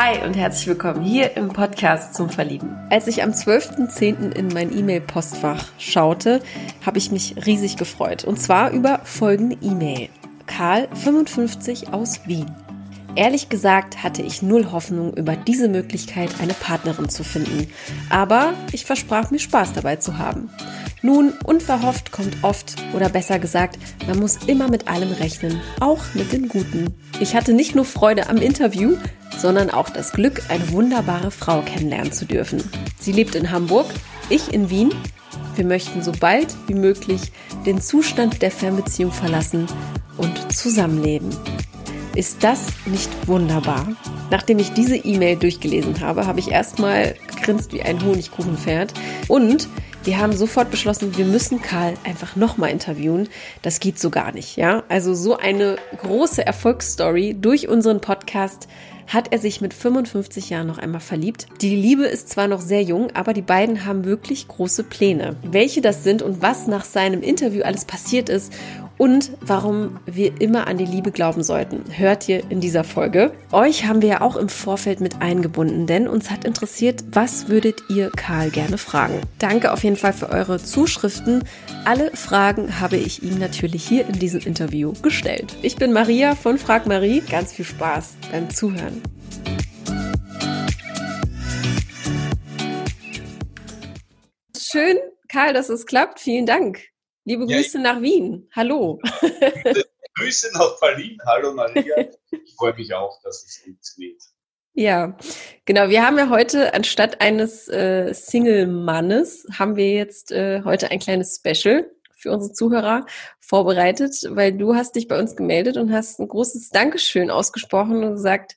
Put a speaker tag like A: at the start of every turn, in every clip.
A: Hi und herzlich willkommen hier im Podcast zum Verlieben. Als ich am 12.10. in mein E-Mail-Postfach schaute, habe ich mich riesig gefreut. Und zwar über folgende E-Mail. Karl, 55 aus Wien. Ehrlich gesagt hatte ich null Hoffnung, über diese Möglichkeit eine Partnerin zu finden. Aber ich versprach mir Spaß dabei zu haben. Nun, unverhofft kommt oft, oder besser gesagt, man muss immer mit allem rechnen, auch mit den Guten. Ich hatte nicht nur Freude am Interview, sondern auch das Glück, eine wunderbare Frau kennenlernen zu dürfen. Sie lebt in Hamburg, ich in Wien. Wir möchten so bald wie möglich den Zustand der Fernbeziehung verlassen und zusammenleben. Ist das nicht wunderbar? Nachdem ich diese E-Mail durchgelesen habe, habe ich erstmal gegrinst wie ein Honigkuchenpferd und wir haben sofort beschlossen, wir müssen Karl einfach nochmal interviewen. Das geht so gar nicht, ja? Also so eine große Erfolgsstory durch unseren Podcast hat er sich mit 55 Jahren noch einmal verliebt. Die Liebe ist zwar noch sehr jung, aber die beiden haben wirklich große Pläne. Welche das sind und was nach seinem Interview alles passiert ist und warum wir immer an die Liebe glauben sollten, hört ihr in dieser Folge. Euch haben wir ja auch im Vorfeld mit eingebunden, denn uns hat interessiert, was würdet ihr Karl gerne fragen? Danke auf jeden Fall für eure Zuschriften. Alle Fragen habe ich ihm natürlich hier in diesem Interview gestellt. Ich bin Maria von Frag Marie. Ganz viel Spaß beim Zuhören. Schön, Karl, dass es klappt. Vielen Dank. Liebe Grüße ja, nach Wien. Hallo.
B: Grüße nach Berlin. Hallo Maria. Ich freue mich auch, dass es funktioniert.
A: Ja, genau. Wir haben ja heute anstatt eines äh, Single-Mannes haben wir jetzt äh, heute ein kleines Special für unsere Zuhörer vorbereitet, weil du hast dich bei uns gemeldet und hast ein großes Dankeschön ausgesprochen und gesagt,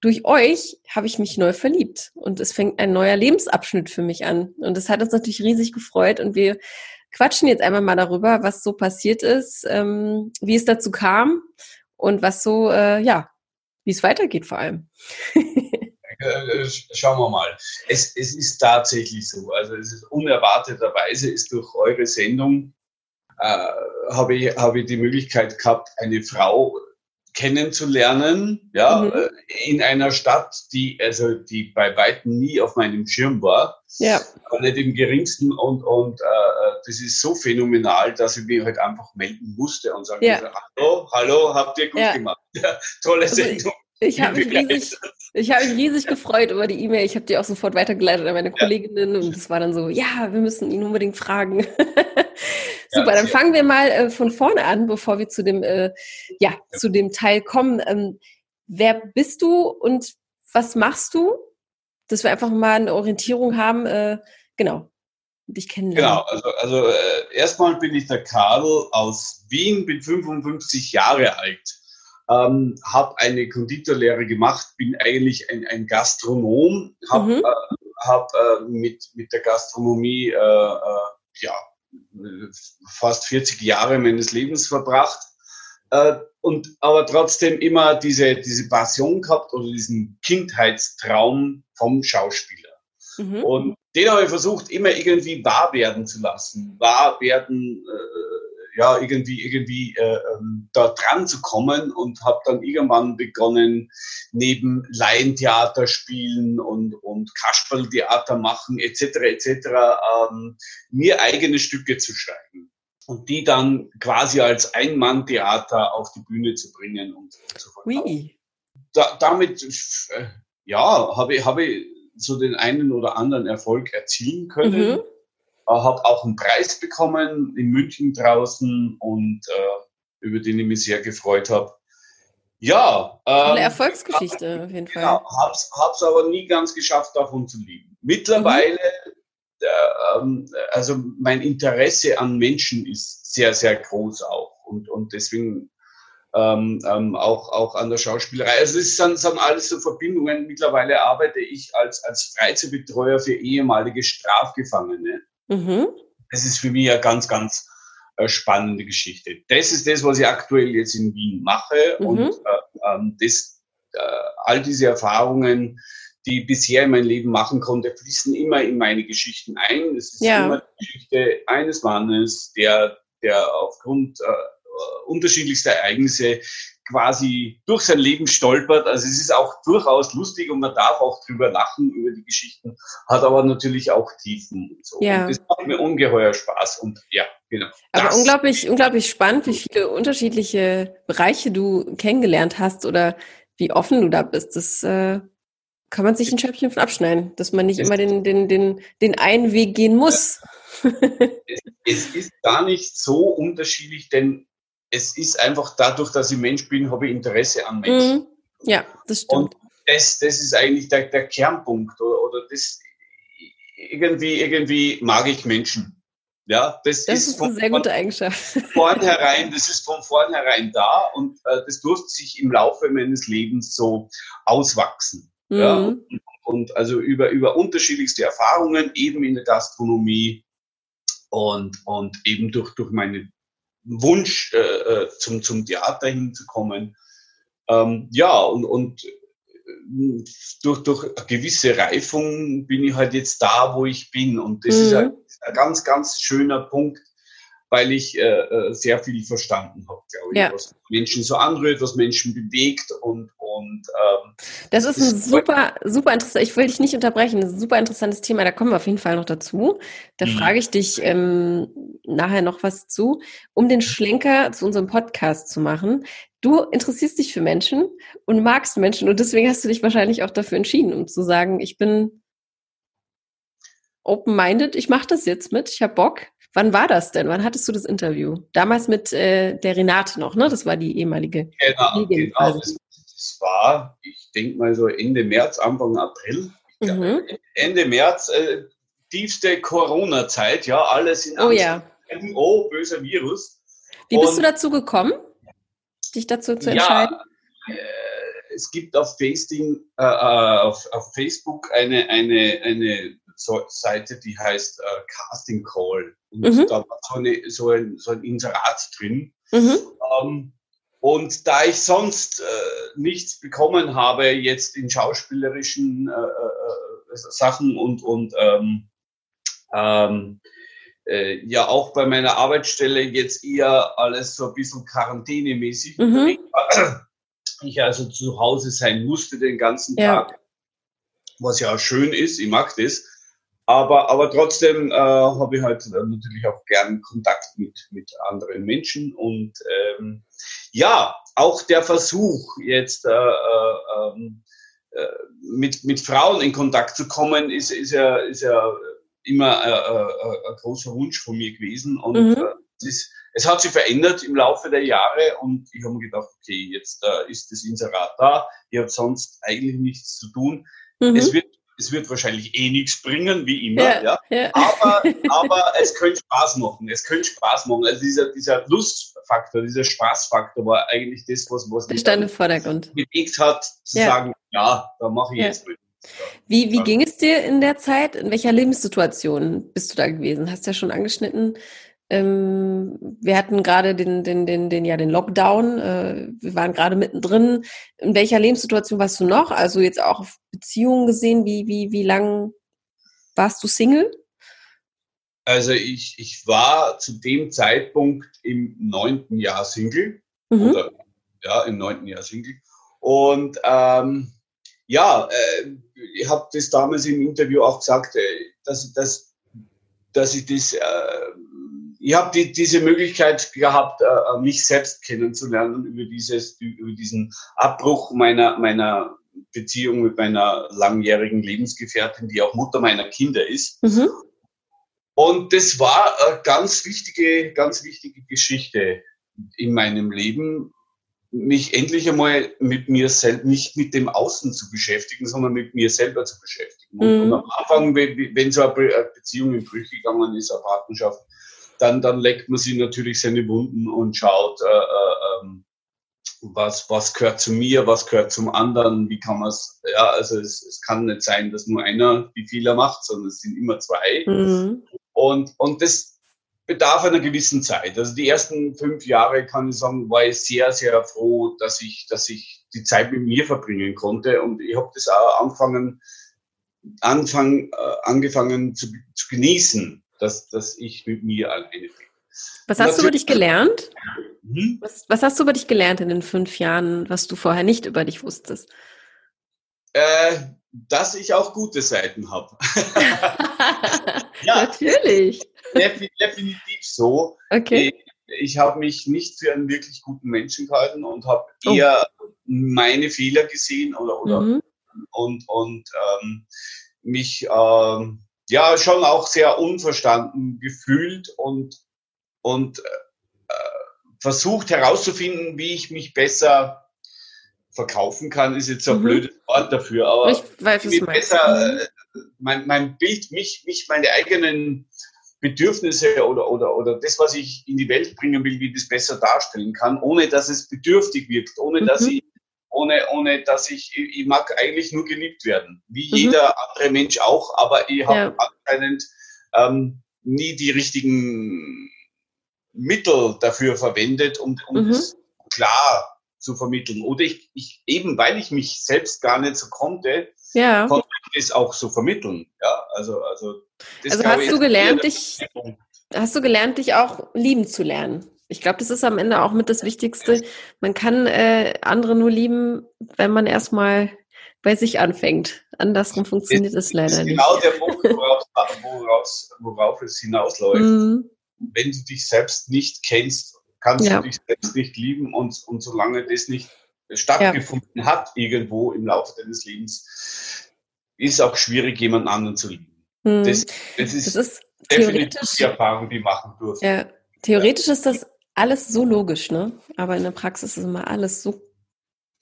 A: durch euch habe ich mich neu verliebt und es fängt ein neuer Lebensabschnitt für mich an. Und das hat uns natürlich riesig gefreut und wir quatschen jetzt einmal mal darüber, was so passiert ist, ähm, wie es dazu kam und was so, äh, ja, wie es weitergeht vor allem.
B: Äh, schauen wir mal. Es, es ist tatsächlich so. Also es ist unerwarteterweise ist durch eure Sendung äh, habe ich, habe ich die Möglichkeit gehabt, eine Frau kennenzulernen, ja, mhm. Äh, in einer Stadt, die, also, die bei weitem nie auf meinem Schirm war. Ja. Aber nicht im geringsten und, und äh, das ist so phänomenal, dass ich mich halt einfach melden musste und sagen, ja. hallo, hallo, habt ihr gut ja. gemacht. Ja, tolle also Sendung.
A: Ich, ich habe mich riesig, ich habe mich riesig gefreut über die E-Mail. Ich habe die auch sofort weitergeleitet an meine Kolleginnen und es war dann so, ja, wir müssen ihn unbedingt fragen. Super, dann fangen wir mal äh, von vorne an, bevor wir zu dem, äh, ja, zu dem Teil kommen. Ähm, wer bist du und was machst du? Dass wir einfach mal eine Orientierung haben, äh, genau, dich kennenlernen.
B: Genau, also, also äh, erstmal bin ich der Karl aus Wien, bin 55 Jahre alt. Ähm, habe eine Konditorlehre gemacht, bin eigentlich ein, ein Gastronom, habe mhm. äh, hab, äh, mit, mit der Gastronomie äh, äh, ja, fast 40 Jahre meines Lebens verbracht äh, und aber trotzdem immer diese, diese Passion gehabt oder diesen Kindheitstraum vom Schauspieler. Mhm. Und den habe ich versucht, immer irgendwie wahr werden zu lassen, wahr werden, äh, ja, irgendwie, irgendwie äh, ähm, da dran zu kommen und habe dann irgendwann begonnen, neben Laientheater spielen und, und Kasperltheater machen, etc., etc., ähm, mir eigene Stücke zu schreiben und die dann quasi als Ein-Mann-Theater auf die Bühne zu bringen und zu verkaufen. Oui. Da, damit, äh, ja, habe ich, habe ich so den einen oder anderen Erfolg erzielen können. Mhm. Habe auch einen Preis bekommen in München draußen und äh, über den ich mich sehr gefreut habe. Ja.
A: Ähm, Eine Erfolgsgeschichte auf jeden Fall. Genau,
B: hab's, hab's aber nie ganz geschafft, davon zu lieben. Mittlerweile, mhm. äh, ähm, also mein Interesse an Menschen ist sehr, sehr groß auch. Und, und deswegen ähm, ähm, auch, auch an der Schauspielerei. Also es sind, sind alles so Verbindungen. Mittlerweile arbeite ich als, als Freizeitbetreuer für ehemalige Strafgefangene. Mhm. Das ist für mich eine ganz, ganz äh, spannende Geschichte. Das ist das, was ich aktuell jetzt in Wien mache. Mhm. Und äh, ähm, das, äh, all diese Erfahrungen, die ich bisher in meinem Leben machen konnte, fließen immer in meine Geschichten ein. Es ist ja. immer die Geschichte eines Mannes, der, der aufgrund äh, unterschiedlichste Ereignisse quasi durch sein Leben stolpert. Also es ist auch durchaus lustig und man darf auch drüber lachen über die Geschichten, hat aber natürlich auch Tiefen und so.
A: Ja.
B: Und das macht mir ungeheuer Spaß und ja, genau.
A: Aber unglaublich, unglaublich spannend, wie viele unterschiedliche Bereiche du kennengelernt hast oder wie offen du da bist. Das äh, kann man sich ein Schöpfchen von abschneiden, dass man nicht
B: Es-
A: immer den, den, den, den einen Weg gehen muss.
B: es ist gar nicht so unterschiedlich, denn es ist einfach dadurch, dass ich Mensch bin, habe ich Interesse an Menschen.
A: Mhm. Ja, das stimmt.
B: Und das, das ist eigentlich der, der Kernpunkt oder, oder das irgendwie, irgendwie mag ich Menschen. Ja, das,
A: das
B: ist,
A: ist
B: von,
A: eine sehr gute Eigenschaft.
B: vornherein, das ist von vornherein da und äh, das durfte sich im Laufe meines Lebens so auswachsen. Ja,
A: Mhm.
B: und also über, über unterschiedlichste Erfahrungen, eben in der Gastronomie und, und eben durch, durch meinen Wunsch, äh, äh, zum, zum Theater hinzukommen. Ähm, ja, und, und äh, durch, durch eine gewisse Reifung bin ich halt jetzt da, wo ich bin. Und das ist
A: Mhm.
B: ein, ein ganz, ganz schöner Punkt, weil ich äh, äh, sehr viel verstanden habe, glaube ich,
A: Ja.
B: was Menschen so anrührt, was Menschen bewegt und, und ähm,
A: Das ist ein super, super interessant. Ich will dich nicht unterbrechen. Das ist ein super interessantes Thema. Da kommen wir auf jeden Fall noch dazu. Da
B: Mhm.
A: frage ich dich ähm, nachher noch was zu, um den Schlenker zu unserem Podcast zu machen. Du interessierst dich für Menschen und magst Menschen und deswegen hast du dich wahrscheinlich auch dafür entschieden, um zu sagen, ich bin open-minded, ich mache das jetzt mit, ich habe Bock. Wann war das denn? Wann hattest du das Interview? Damals mit äh, der Renate noch, ne? Das war die ehemalige.
B: Genau,
A: Kollegin
B: genau.
A: quasi.
B: Das war, ich denke mal so Ende März, Anfang April.
A: Mhm.
B: Ende März, äh, tiefste Corona-Zeit, ja, alles in
A: Oh
B: Angst.
A: ja.
B: Oh, böser Virus.
A: Wie bist
B: Und-
A: du dazu gekommen, dich dazu zu
B: Ja,
A: entscheiden?
B: Äh, es gibt auf, Facing, äh, äh, auf, auf Facebook eine, eine, eine Seite, die heißt äh, Casting Call. Und
A: Mhm.
B: da war so, eine, so, ein, so ein Inserat drin.
A: Mhm.
B: Ähm, und da ich sonst äh, nichts bekommen habe, jetzt in schauspielerischen äh, äh, Sachen und, und ähm, ähm, äh, ja auch bei meiner Arbeitsstelle jetzt eher alles so ein bisschen quarantänemäßig
A: Mhm.
B: ich also zu Hause sein musste den ganzen
A: Ja.
B: Tag, was ja schön ist, ich mag das. Aber, aber trotzdem äh, habe ich halt äh, natürlich auch gern Kontakt mit, mit anderen Menschen. Und ähm, ja, auch der Versuch, jetzt äh, äh, äh, mit, mit Frauen in Kontakt zu kommen, ist, ist, ja, ist ja immer äh, ein großer Wunsch von mir gewesen. Und
A: Mhm.
B: äh, es, ist, es hat sich verändert im Laufe der Jahre. Und ich habe mir gedacht, okay, jetzt äh, ist das Inserat da. Ich habe sonst eigentlich nichts zu tun.
A: Mhm.
B: Es wird es wird wahrscheinlich eh nichts bringen, wie immer,
A: Ja,
B: ja.
A: ja.
B: Aber, aber es könnte Spaß machen. Es könnte Spaß machen. Also dieser, dieser Lustfaktor, dieser Spaßfaktor war eigentlich das, was, was mich
A: stand im Vordergrund.
B: bewegt hat, zu
A: Ja.
B: sagen, ja, da mache ich jetzt mit.
A: Wie, wie ging es dir in der Zeit? In welcher Lebenssituation bist du da gewesen? Hast ja schon angeschnitten. Ähm, wir hatten gerade den, den, den, den, ja, den Lockdown. Äh, wir waren gerade mittendrin. In welcher Lebenssituation warst du noch? Also jetzt auch auf Beziehungen gesehen. Wie, wie, wie lang warst du Single?
B: Also ich, ich war zu dem Zeitpunkt im neunten Jahr Single.
A: Mhm.
B: Oder ja, im neunten Jahr Single. Und ähm, ja, äh, ich habe das damals im Interview auch gesagt, äh, dass, dass, dass ich das, äh, ich habe die, diese Möglichkeit gehabt, äh, mich selbst kennenzulernen über dieses, über diesen Abbruch meiner, meiner Beziehung mit meiner langjährigen Lebensgefährtin, die auch Mutter meiner Kinder ist.
A: Mhm.
B: Und das war eine ganz wichtige, ganz wichtige Geschichte in meinem Leben, mich endlich einmal mit mir selbst, nicht mit dem Außen zu beschäftigen, sondern mit mir selber zu beschäftigen. Und,
A: Mhm.
B: und am Anfang, wenn, wenn so eine Beziehung in Brüche gegangen ist, eine Partnerschaft, dann, dann leckt man sich natürlich seine Wunden und schaut, äh, äh, ähm, was, was gehört zu mir, was gehört zum anderen, wie kann man es, ja, also es, es kann nicht sein, dass nur einer die Fehler macht, sondern es sind immer zwei.
A: Mhm.
B: Und, und das bedarf einer gewissen Zeit. Also die ersten fünf Jahre, kann ich sagen, war ich sehr, sehr froh, dass ich, dass ich die Zeit mit mir verbringen konnte. Und ich habe das auch angefangen, Anfang, äh, angefangen zu, zu genießen, dass, dass ich mit mir alleine bin.
A: Was hast du über dich gelernt? Hm? Was, was, hast du über dich gelernt in den fünf Jahren, was du vorher nicht über dich wusstest?
B: Äh, dass ich auch gute Seiten habe.
A: ja, natürlich.
B: Definitiv so.
A: Okay.
B: Ich, ich habe mich nicht für einen wirklich guten Menschen gehalten und habe oh. eher meine Fehler gesehen oder, oder mhm. und, und ähm, mich ähm, ja schon auch sehr unverstanden gefühlt und, und äh, versucht herauszufinden, wie ich mich besser verkaufen kann, ist jetzt so ein mhm. blödes Wort dafür, aber
A: ich weiß,
B: wie besser äh, mein, mein Bild, mich, mich, meine eigenen Bedürfnisse oder, oder, oder das, was ich in die Welt bringen will, wie das besser darstellen kann, ohne dass es bedürftig wirkt, ohne mhm. dass ich ohne, ohne dass ich, ich mag eigentlich nur geliebt werden, wie mhm. jeder andere Mensch auch, aber ich habe ja. anscheinend ähm, nie die richtigen Mittel dafür verwendet, um, um mhm. klar zu vermitteln. Oder ich, ich eben, weil ich mich selbst gar nicht so konnte,
A: ja.
B: konnte ich es auch so vermitteln. Ja, also, also,
A: also hast du gelernt, dich, hast du gelernt, dich auch lieben zu lernen? Ich glaube, das ist am Ende auch mit das Wichtigste. Man kann äh, andere nur lieben, wenn man erstmal bei sich anfängt. Andersrum funktioniert es leider nicht.
B: Genau der Punkt, worauf, woraus, worauf es hinausläuft. Mm. Wenn du dich selbst nicht kennst kannst ja. du dich selbst nicht lieben und, und solange das nicht stattgefunden ja. hat irgendwo im Laufe deines Lebens, ist auch schwierig, jemand anderen zu lieben.
A: Hm. Das, das, ist, das ist
B: definitiv die Erfahrung, die machen dürfen.
A: Ja. Theoretisch ist das alles so logisch, ne? Aber in der Praxis ist immer alles so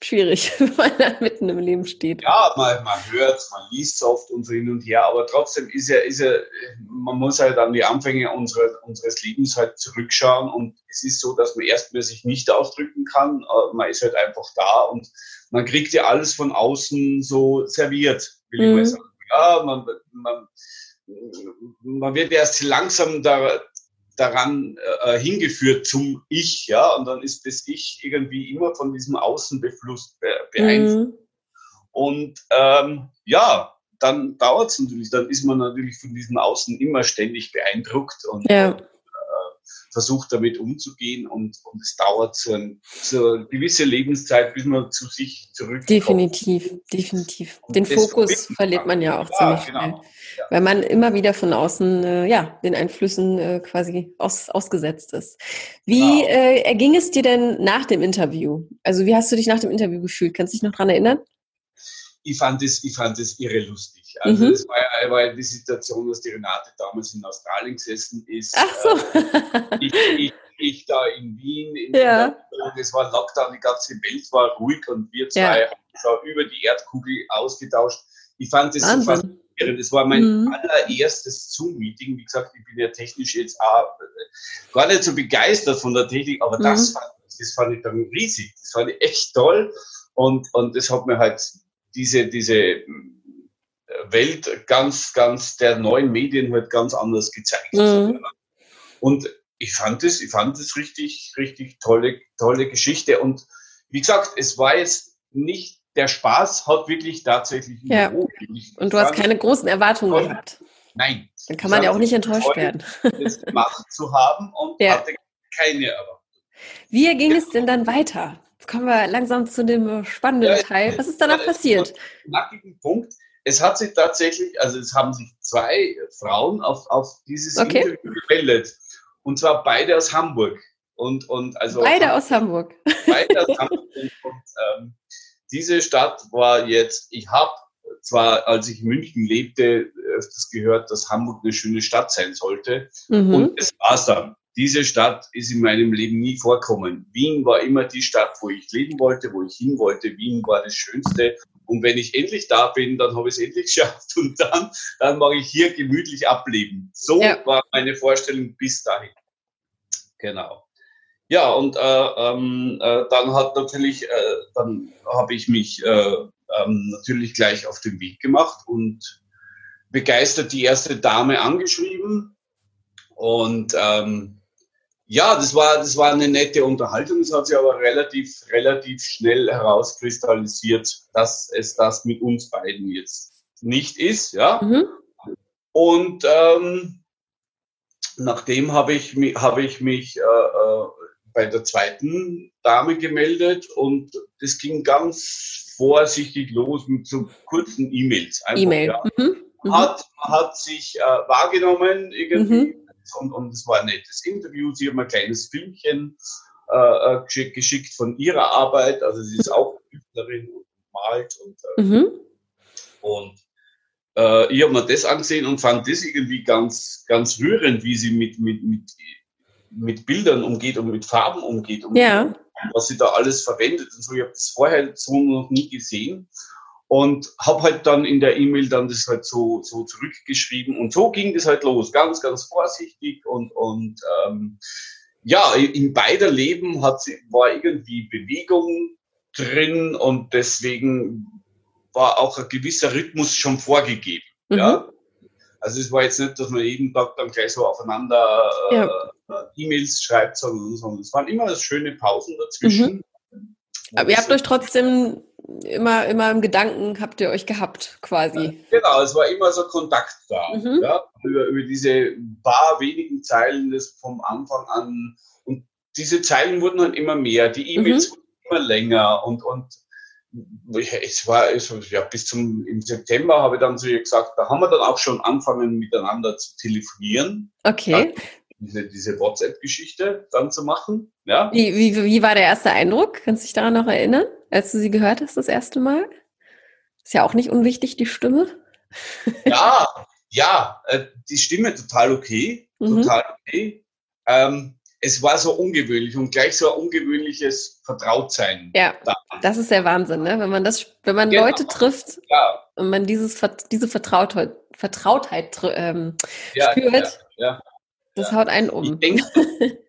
A: schwierig, wenn man da mitten im Leben steht.
B: Ja, man, man hört man liest es oft und so hin und her, aber trotzdem ist ja, ist ja, man muss halt an die Anfänge unsere, unseres Lebens halt zurückschauen und es ist so, dass man erstmal sich nicht ausdrücken kann, äh, man ist halt einfach da und man kriegt ja alles von außen so serviert, will mhm. ich mal sagen. Ja, man, man, man wird erst langsam da, daran äh, hingeführt zum Ich, ja, und dann ist das Ich irgendwie immer von diesem Außenbefluss be beeinflusst. Mhm. Und ähm, ja, dann dauert es natürlich, dann ist man natürlich von diesem Außen immer ständig beeindruckt und, ja. Und versucht damit umzugehen und, und es dauert so, ein, so eine gewisse Lebenszeit, bis man zu sich zurückkommt.
A: Definitiv, definitiv. Den Fokus verliert man ja auch ja, ziemlich genau. schnell weil man immer wieder von außen äh, ja den Einflüssen äh, quasi aus, ausgesetzt ist. Wie genau. äh, erging es dir denn nach dem Interview? Also wie hast du dich nach dem Interview gefühlt? Kannst du dich noch dran erinnern?
B: Ich fand es, ich fand es irre lustig. Also mhm. es war ja, war die Situation, dass die Renate damals in Australien gesessen ist.
A: Ach so.
B: Äh, ich, ich, ich, da in Wien. In ja. Es war Lockdown, die ganze Welt war ruhig und wir zwei ja. haben schon über die Erdkugel ausgetauscht. Ich fand es so fast das war mein mhm. allererstes Zoom-Meeting. Wie gesagt, ich bin ja technisch jetzt auch äh, gar nicht so begeistert von der Technik, aber mhm. das, fand, das fand ich dann riesig. Das fand ich echt toll. Und, und das hat mir halt diese, diese äh, Welt ganz, ganz der neuen Medien halt ganz anders gezeigt. Mhm. Und ich fand es, ich fand es richtig, richtig tolle, tolle Geschichte. Und wie gesagt, es war jetzt nicht der Spaß hat wirklich tatsächlich
A: ja. Und du hast keine großen Erwartungen toll. gehabt.
B: Nein.
A: Dann kann man ja auch nicht enttäuscht werden.
B: das gemacht zu haben und ja. hatte keine Erwartungen.
A: Wie ging es denn dann weiter? Jetzt kommen wir langsam zu dem spannenden ja, Teil. Was ist danach passiert?
B: Knackigen Punkt. Es hat sich tatsächlich, also es haben sich zwei Frauen auf, auf dieses
A: okay. Interview
B: gemeldet. Und zwar beide aus Hamburg. Und, und also
A: beide aus Hamburg.
B: Beide aus Hamburg. Und, ähm, diese Stadt war jetzt, ich habe zwar, als ich in München lebte, öfters gehört, dass Hamburg eine schöne Stadt sein sollte. Mhm. Und es war's dann. Diese Stadt ist in meinem Leben nie vorkommen. Wien war immer die Stadt, wo ich leben wollte, wo ich hin wollte. Wien war das Schönste. Und wenn ich endlich da bin, dann habe ich es endlich geschafft. Und dann, dann mag ich hier gemütlich ableben. So ja. war meine Vorstellung bis dahin. Genau. Ja, und äh, ähm, äh, dann hat natürlich, äh, dann habe ich mich äh, ähm, natürlich gleich auf den Weg gemacht und begeistert die erste Dame angeschrieben. Und ähm, ja, das war, das war eine nette Unterhaltung. Es hat sich aber relativ, relativ schnell herauskristallisiert, dass es das mit uns beiden jetzt nicht ist. Ja. Mhm. Und ähm, nachdem habe ich, hab ich mich äh, äh, bei der zweiten Dame gemeldet und das ging ganz vorsichtig los mit so kurzen E-Mails.
A: E-Mail. Ja. Mhm.
B: Mhm. Hat, hat sich äh, wahrgenommen irgendwie mhm. Und, und es war ein nettes Interview. Sie haben ein kleines Filmchen äh, äh geschickt, geschickt von ihrer Arbeit. Also sie ist auch Künstlerin und malt und, äh, mhm. und äh, ich habe mir das angesehen und fand das irgendwie ganz, ganz rührend, wie sie mit, mit, mit, mit Bildern umgeht und mit Farben umgeht und
A: ja.
B: was sie da alles verwendet und so. Ich habe das vorher so noch nie gesehen und habe halt dann in der E-Mail dann das halt so, so zurückgeschrieben und so ging das halt los, ganz, ganz vorsichtig und, und ähm, ja, in beider Leben hat war irgendwie Bewegung drin und deswegen war auch ein gewisser Rhythmus schon vorgegeben. Mhm. Ja? Also es war jetzt nicht, dass man jeden Tag dann gleich so aufeinander äh, ja. E-Mails schreibt, sondern, sondern es waren immer schöne Pausen dazwischen.
A: Mhm. Aber ihr habt euch trotzdem immer, immer im Gedanken, habt ihr euch gehabt, quasi.
B: Genau, es war immer so Kontakt da. Mhm. Ja? Über, über diese paar wenigen Zeilen das vom Anfang an. Und diese Zeilen wurden dann immer mehr, die E-Mails mhm. wurden immer länger und, und es war also, ja, bis zum im September habe ich dann zu ihr gesagt, da haben wir dann auch schon angefangen miteinander zu telefonieren.
A: Okay.
B: Diese, diese WhatsApp-Geschichte dann zu machen. Ja.
A: Wie, wie, wie war der erste Eindruck? Kannst du dich daran noch erinnern, als du sie gehört hast das erste Mal? Ist ja auch nicht unwichtig, die Stimme.
B: Ja, ja, äh, die Stimme total okay. Mhm. Total okay. Ähm, es war so ungewöhnlich und gleich so ein ungewöhnliches Vertrautsein.
A: Ja, da. das ist der Wahnsinn, ne? wenn man das, wenn man genau. Leute trifft ja. und man dieses, diese Vertrautheit, Vertrautheit ähm, ja, spürt, ja, das haut einen um.
B: Ich denke,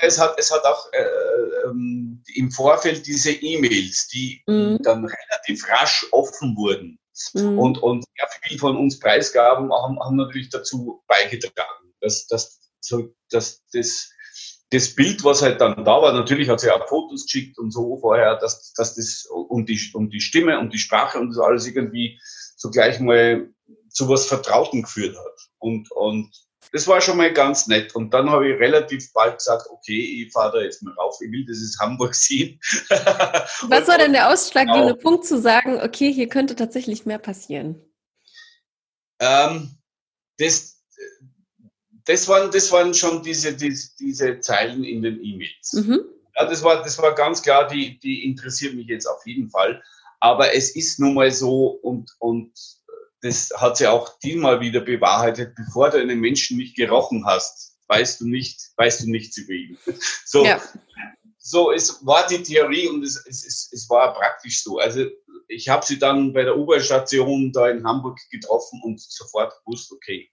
B: es hat, es hat auch äh, ähm, im Vorfeld diese E-Mails, die mhm. dann relativ rasch offen wurden mhm. und, und ja, viel von uns preisgaben, haben, haben natürlich dazu beigetragen, dass, dass, so, dass das das Bild, was halt dann da war, natürlich hat sie auch Fotos geschickt und so vorher, dass, dass das und die, und die Stimme und die Sprache und das alles irgendwie so gleich mal zu was Vertrauten geführt hat. Und, und das war schon mal ganz nett. Und dann habe ich relativ bald gesagt, okay, ich fahre da jetzt mal rauf, ich will dieses Hamburg sehen.
A: was war denn der ausschlaggebende genau. Punkt zu sagen, okay, hier könnte tatsächlich mehr passieren?
B: Ähm, das, das waren, das waren schon diese, diese, diese Zeilen in den E-Mails. Mhm. Ja, das war, das war ganz klar, die, die interessiert mich jetzt auf jeden Fall. Aber es ist nun mal so und, und das hat sie auch diesmal wieder bewahrheitet, bevor du einen Menschen nicht gerochen hast, weißt du nicht, weißt du nichts über ihn. So, ja. so es war die Theorie und es, es, es, es war praktisch so. Also ich habe sie dann bei der U-Bahn-Station da in Hamburg getroffen und sofort gewusst, okay,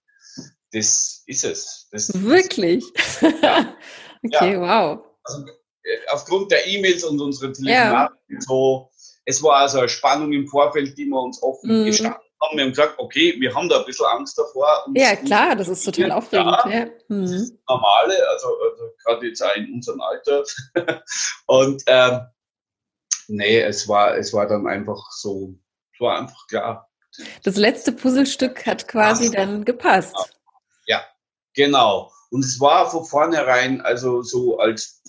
B: das ist es. Das,
A: Wirklich? Ja. okay, ja. wow.
B: Also, äh, aufgrund der E-Mails und unseren Telefonaten ja. so, es war also eine Spannung im Vorfeld, die wir uns offen mhm. gestanden haben. Wir haben gesagt, okay, wir haben da ein bisschen Angst davor.
A: Ja, klar, das ist total aufregend. Ja. ja.
B: Mhm. Normale, also, also gerade jetzt auch in unserem Alter. und ähm, nee, es war, es war dann einfach so, es war einfach klar.
A: Das letzte Puzzlestück hat quasi dann gepasst.
B: Ja, genau. Und es war von vornherein, also so als,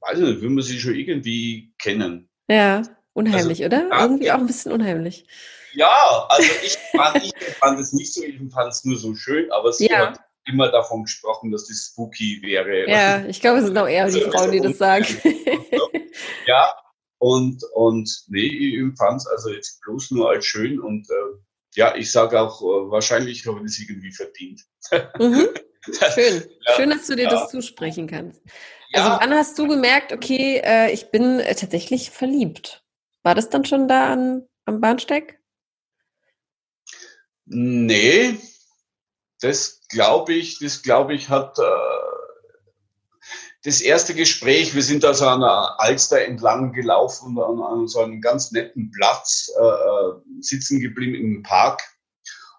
B: weiß ich nicht, will man sie schon irgendwie kennen.
A: Ja, unheimlich, also, oder? Irgendwie auch ein bisschen unheimlich.
B: Ja, also ich fand, ich fand es nicht so, ich fand es nur so schön, aber sie ja. hat immer davon gesprochen, dass das spooky wäre.
A: Ja, ich glaube, es sind auch eher die also, Frauen, die das sagen.
B: ja, und, und nee, ich empfand es also jetzt bloß nur als schön und äh, ja, ich sage auch, äh, wahrscheinlich habe ich das irgendwie verdient.
A: Mhm. Schön. ja, Schön, dass du dir ja. das zusprechen kannst. Also ja. wann hast du gemerkt, okay, äh, ich bin äh, tatsächlich verliebt? War das dann schon da an, am Bahnsteig?
B: Nee, das glaube ich, das glaube ich hat äh, das erste Gespräch, wir sind also an der Alster entlang gelaufen, an, an so einem ganz netten Platz, äh, äh, sitzen geblieben im Park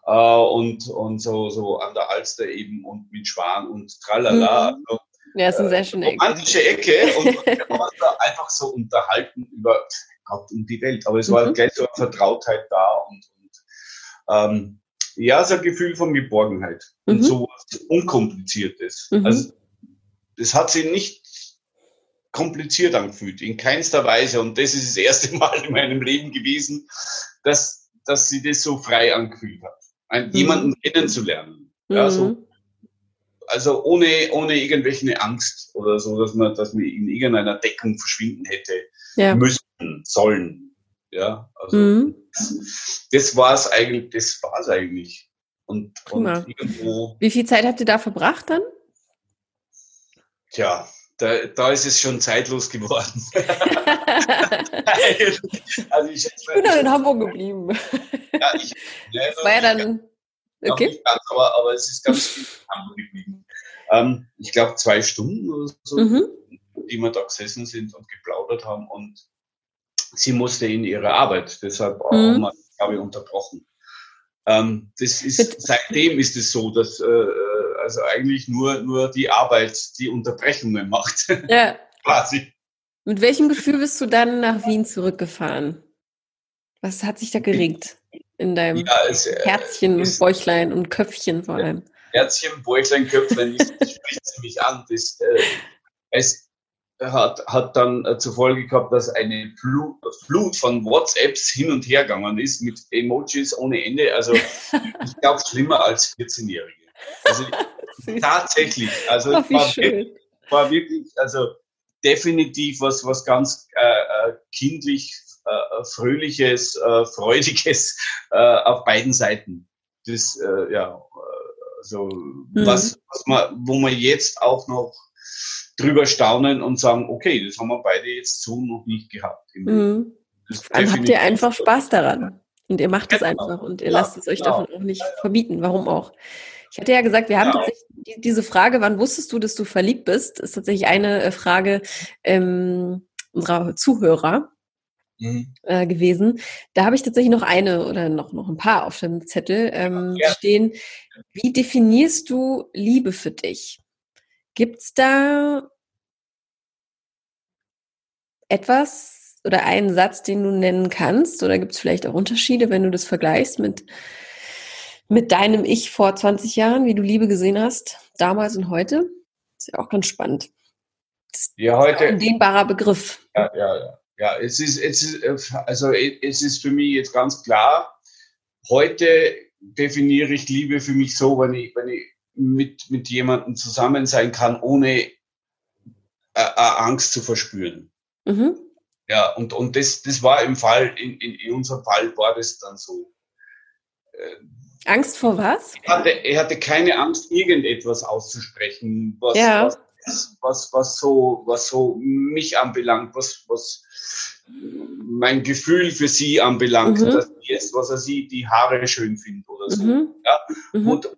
B: äh, und, und so, so an der Alster eben und mit Schwan und tralala. Mhm.
A: Also, ja, ist eine sehr schöne
B: Ecke. Romantische Ecke und, und wir haben uns da einfach so unterhalten über Gott und die Welt. Aber es war mhm. gleich so eine Vertrautheit da und ähm, ja, so ein Gefühl von Geborgenheit mhm. und so was Unkompliziertes. Mhm. Also, das hat sie nicht kompliziert angefühlt, in keinster Weise. Und das ist das erste Mal in meinem Leben gewesen, dass, dass sie das so frei angefühlt hat. Ein, mhm. Jemanden kennenzulernen. Ja, so. Mhm. Also ohne, ohne irgendwelche Angst oder so, dass man, dass man in irgendeiner Deckung verschwinden hätte ja. müssen, sollen. Ja, also mhm. das, das war es eigentlich, das war es eigentlich. Und, und
A: irgendwo. Wie viel Zeit habt ihr da verbracht dann?
B: Tja, da, da ist es schon zeitlos geworden.
A: also ich, ich bin dann in Hamburg geblieben.
B: Ja, ich,
A: das war ja dann.
B: Okay. Ganz, aber, aber es ist ganz viel in Hamburg geblieben. Ähm, ich glaube, zwei Stunden oder so, mhm. die wir da gesessen sind und geplaudert haben. Und sie musste in ihre Arbeit, deshalb mhm. haben wir, glaube ich, unterbrochen. Ähm, das ist, seitdem ist es so, dass äh, also eigentlich nur, nur die Arbeit die Unterbrechungen macht.
A: Ja. Quasi. Mit welchem Gefühl bist du dann nach Wien zurückgefahren? Was hat sich da geregt in deinem ja, es, äh, Herzchen und Bäuchlein und Köpfchen vor allem?
B: Herzchen, Bäuchlein, Köpflein, das spricht sie mich an. Das, äh, es hat, hat dann äh, zur Folge gehabt, dass eine Flut, Flut von WhatsApps hin und her gegangen ist mit Emojis ohne Ende. Also ich glaube, schlimmer als 14-Jährige. Also tatsächlich. Also Ach, war, wirklich, war, wirklich, also definitiv was, was ganz äh, äh kindlich, äh, fröhliches, äh, freudiges äh, auf beiden Seiten. Das, äh, ja, also mhm. was, was man, wo man jetzt auch noch drüber staunen und sagen, okay, das haben wir beide jetzt so noch nicht gehabt.
A: Mhm. Dann habt ihr einfach Spaß daran. Und ihr macht es genau. einfach und ihr ja, lasst es euch genau. davon auch nicht verbieten. Warum auch? Ich hatte ja gesagt, wir haben ja. tatsächlich diese Frage, wann wusstest du, dass du verliebt bist, ist tatsächlich eine äh, Frage ähm, unserer Zuhörer. Mhm. Äh, gewesen. Da habe ich tatsächlich noch eine oder noch, noch ein paar auf dem Zettel ähm, ja. stehen. Wie definierst du Liebe für dich? Gibt es da etwas oder einen Satz, den du nennen kannst? Oder gibt es vielleicht auch Unterschiede, wenn du das vergleichst mit mit deinem Ich vor 20 Jahren, wie du Liebe gesehen hast, damals und heute. ist ja auch ganz spannend.
B: ja, heute.
A: Ein dehnbarer Begriff.
B: Ja, ja, ja. Ja, es ist, es ist, also es ist für mich jetzt ganz klar, heute definiere ich Liebe für mich so, wenn ich, wenn ich mit, mit jemandem zusammen sein kann, ohne äh, äh, Angst zu verspüren. Mhm. Ja, und, und das, das war im Fall, in, in, in unserem Fall war das dann so.
A: Äh, Angst vor was?
B: Er hatte, er hatte keine Angst, irgendetwas auszusprechen, was, ja. was, was, was, so, was so mich anbelangt, was, was mein Gefühl für sie anbelangt, mhm. dass jetzt, was er sieht, die Haare schön findet oder so. Mhm. Ja? Mhm. Und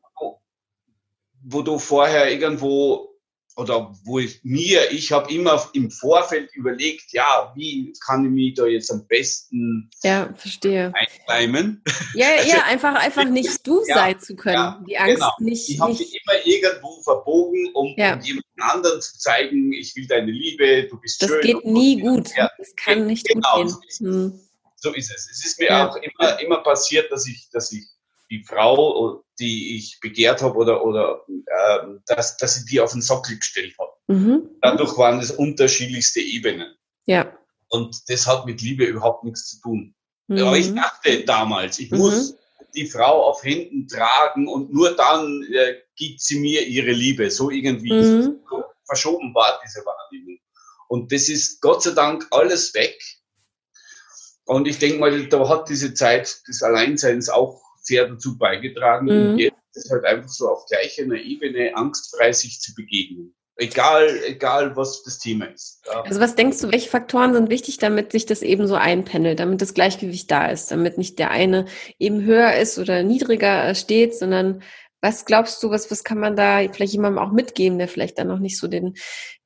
B: wo, du vorher irgendwo oder wo ich mir, ich habe immer im Vorfeld überlegt, ja, wie kann ich mich da jetzt am besten
A: ja, verstehe.
B: einkleimen.
A: Ja, ja, einfach, einfach nicht du ja, sein zu können. Ja, die Angst genau. nicht.
B: Ich habe mich immer irgendwo verbogen, um, um jemand anderen zu zeigen, ich will deine Liebe, du bist
A: das
B: schön.
A: Das geht nie gut. Das kann nicht genau, gut gehen.
B: So ist, hm. so ist es. Es ist mir auch immer, immer passiert, dass ich, dass ich die Frau, die ich begehrt habe oder, oder äh, dass, dass ich die auf den Sockel gestellt habe. Mhm. Dadurch waren es unterschiedlichste Ebenen.
A: Ja.
B: Und das hat mit Liebe überhaupt nichts zu tun. Mhm. Aber ich dachte damals, ich mhm. muss die Frau auf Händen tragen und nur dann äh, gibt sie mir ihre Liebe. So irgendwie mhm. so verschoben war diese Wahrnehmung. Und das ist Gott sei Dank alles weg. Und ich denke mal, da hat diese Zeit des Alleinseins auch sehr dazu beigetragen. Mhm. Und jetzt ist halt einfach so auf gleicher Ebene angstfrei sich zu begegnen. Egal, egal, was das Thema ist.
A: Also was denkst du, welche Faktoren sind wichtig, damit sich das eben so einpendelt, damit das Gleichgewicht da ist, damit nicht der eine eben höher ist oder niedriger steht, sondern was glaubst du, was, was kann man da vielleicht jemandem auch mitgeben, der vielleicht dann noch nicht so den,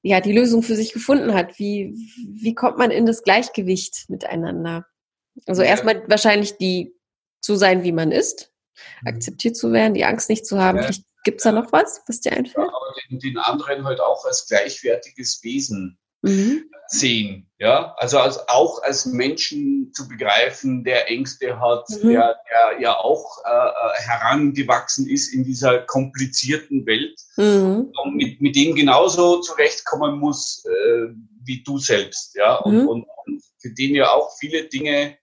A: ja, die Lösung für sich gefunden hat? Wie, wie kommt man in das Gleichgewicht miteinander? Also erstmal wahrscheinlich die so sein, wie man ist, mhm. akzeptiert zu werden, die Angst nicht zu haben. Ja. Gibt es da noch was, was dir einfällt? Ja,
B: aber den, den, anderen halt auch als gleichwertiges Wesen mhm. sehen. Ja, also als, auch als Menschen zu begreifen, der Ängste hat, mhm. der, der ja auch äh, äh, herangewachsen ist in dieser komplizierten Welt mhm. und mit, mit dem genauso zurechtkommen muss äh, wie du selbst. Ja, und, mhm. und, und für den ja auch viele Dinge,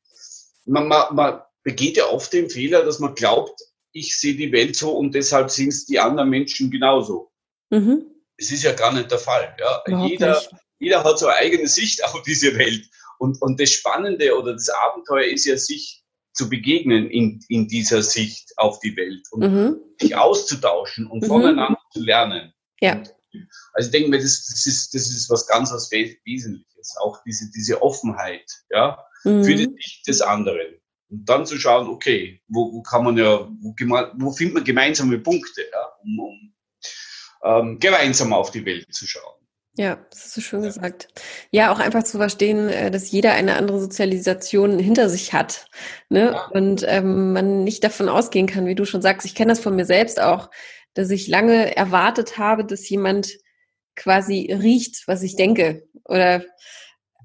B: man, man, man begeht ja oft den Fehler, dass man glaubt, ich sehe die Welt so und deshalb sehen es die anderen Menschen genauso. Mhm. Es ist ja gar nicht der Fall. Ja. Jeder, nicht jeder hat so eine eigene Sicht auf diese Welt. Und, und das Spannende oder das Abenteuer ist ja, sich zu begegnen in, in dieser Sicht auf die Welt und mhm. sich auszutauschen und mhm. voneinander zu lernen.
A: Ja.
B: Also ich denke mir, das, das, ist, das ist was ganz was Wesentliches. Auch diese, diese Offenheit, ja, mhm. für die Sicht des anderen. Und dann zu schauen, okay, wo, wo kann man ja, wo, wo findet man gemeinsame Punkte, ja, um, um ähm, gemeinsam auf die Welt zu schauen.
A: Ja, das ist so schön gesagt. Ja, auch einfach zu verstehen, äh, dass jeder eine andere Sozialisation hinter sich hat. Ne? Und ähm, man nicht davon ausgehen kann, wie du schon sagst, ich kenne das von mir selbst auch, dass ich lange erwartet habe, dass jemand quasi riecht, was ich denke. Oder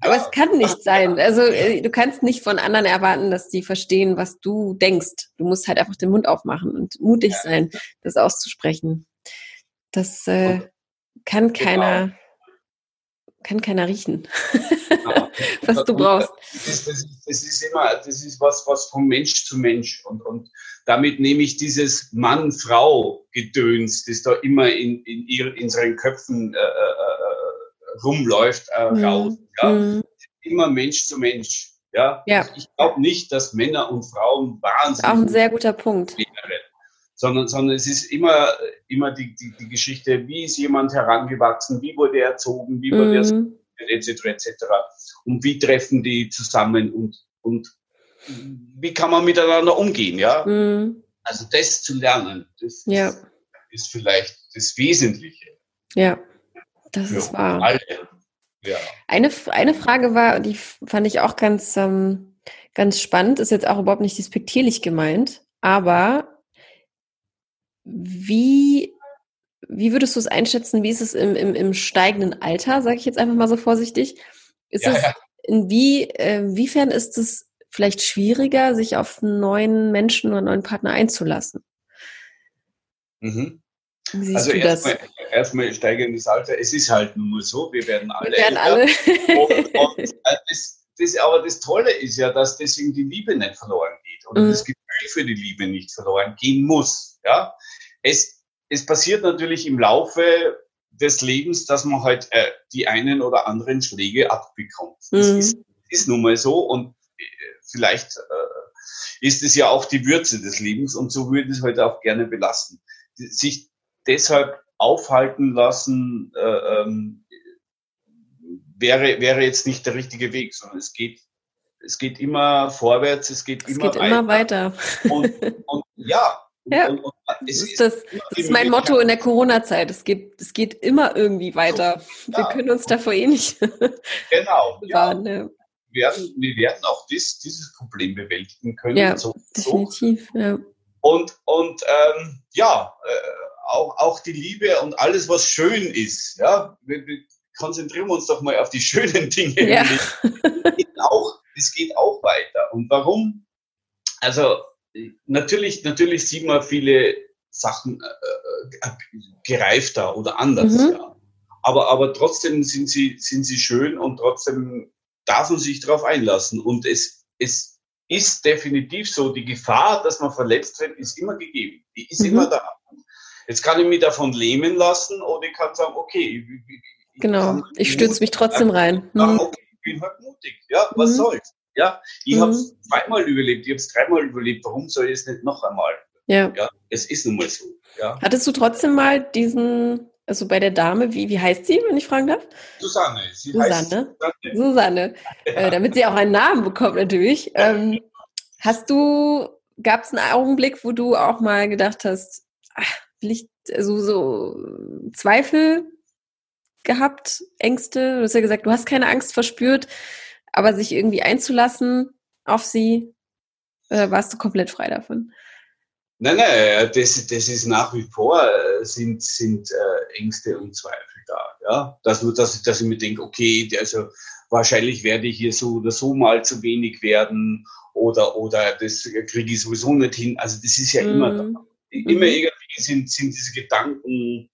A: aber es kann nicht sein. Also äh, du kannst nicht von anderen erwarten, dass die verstehen, was du denkst. Du musst halt einfach den Mund aufmachen und mutig sein, das auszusprechen. Das äh, kann genau. keiner kann keiner riechen, ja. was du brauchst.
B: Das ist, das, das ist, immer, das ist was, was von Mensch zu Mensch. Und, und damit nehme ich dieses Mann-Frau-Gedöns, das da immer in, in, in seinen Köpfen äh, äh, äh rumläuft, äh, mhm. raus. Ja? Mhm. Immer Mensch zu Mensch. Ja?
A: ja.
B: Also ich glaube nicht, dass Männer und Frauen wahnsinnig.
A: Auch ein sehr guter Punkt.
B: Sondern, sondern es ist immer, immer die, die, die Geschichte, wie ist jemand herangewachsen, wie wurde er erzogen, wie wurde mhm. er etc. etc. Und wie treffen die zusammen und, und wie kann man miteinander umgehen, ja? Mhm. Also das zu lernen, das
A: ja.
B: ist, ist, vielleicht das Wesentliche.
A: Ja, das ist wahr. Alle. Ja. Eine, eine Frage war, die fand ich auch ganz, ähm, ganz spannend, ist jetzt auch überhaupt nicht despektierlich gemeint, aber wie, wie würdest du es einschätzen? Wie ist es im, im, im steigenden Alter, sage ich jetzt einfach mal so vorsichtig? Ist ja, es, ja. Inwie, äh, inwiefern ist es vielleicht schwieriger, sich auf einen neuen Menschen oder einen neuen Partner einzulassen?
B: Mhm. Also erstmal erstmal steigendes Alter. Es ist halt nun mal so, wir werden alle. Wir
A: werden alle.
B: und, und, äh, das, das, aber das Tolle ist ja, dass deswegen die Liebe nicht verloren geht und mhm. das Gefühl für die Liebe nicht verloren gehen muss. Ja, es, es passiert natürlich im Laufe des Lebens, dass man halt äh, die einen oder anderen Schläge abbekommt. Das mhm. ist, ist nun mal so und äh, vielleicht äh, ist es ja auch die Würze des Lebens und so würde ich es heute auch gerne belasten. Sich deshalb aufhalten lassen, äh, ähm, wäre, wäre jetzt nicht der richtige Weg, sondern es geht, es geht immer vorwärts, es geht
A: es
B: immer
A: geht weiter. Immer weiter.
B: Und, und ja,
A: ja, und, und das, ist das, das ist mein Motto in der Corona-Zeit. Es geht, es geht immer irgendwie weiter. Ja. Wir können uns davor eh nicht.
B: Genau. ja. Ne? Wir, werden, wir werden auch dies, dieses Problem bewältigen können.
A: Ja, so, definitiv. So. Ja.
B: Und, und ähm, ja, äh, auch, auch die Liebe und alles, was schön ist. Ja, wir, wir konzentrieren uns doch mal auf die schönen Dinge. Ja. Das geht auch, das geht auch weiter. Und warum? Also natürlich, natürlich sieht man viele Sachen äh, äh, gereifter oder anders. Mhm. Ja. Aber, aber trotzdem sind sie, sind sie schön und trotzdem darf man sich darauf einlassen. Und es, es ist definitiv so, die Gefahr, dass man verletzt wird, ist immer gegeben. Die ist mhm. immer da. Jetzt kann ich mich davon lähmen lassen oder ich kann sagen, okay.
A: Ich, genau, ich stürze mich trotzdem rein.
B: Mhm. okay, ich bin halt mutig. Ja, was mhm. soll's? Ja, ich mhm. habe es zweimal überlebt, ich habe es dreimal überlebt. Warum soll ich es nicht noch einmal?
A: Ja.
B: ja. Es ist nun mal so. Ja.
A: Hattest du trotzdem mal diesen, also bei der Dame, wie, wie heißt sie, wenn ich fragen darf?
B: Susanne.
A: Sie Susanne. Susanne. Susanne. Ja. Äh, damit sie auch einen Namen bekommt, natürlich. Ähm, hast du, gab es einen Augenblick, wo du auch mal gedacht hast, ach, ich, also so Zweifel gehabt, Ängste? Du hast ja gesagt, du hast keine Angst verspürt. Aber sich irgendwie einzulassen auf sie, äh, warst du komplett frei davon?
B: Nein, nein, das, das ist nach wie vor, äh, sind, sind äh, Ängste und Zweifel da. Ja? Dass, dass, dass ich mir denke, okay, also wahrscheinlich werde ich hier so oder so mal zu wenig werden oder, oder das kriege ich sowieso nicht hin. Also das ist ja mhm. immer da. Immer mhm. irgendwie sind, sind diese Gedanken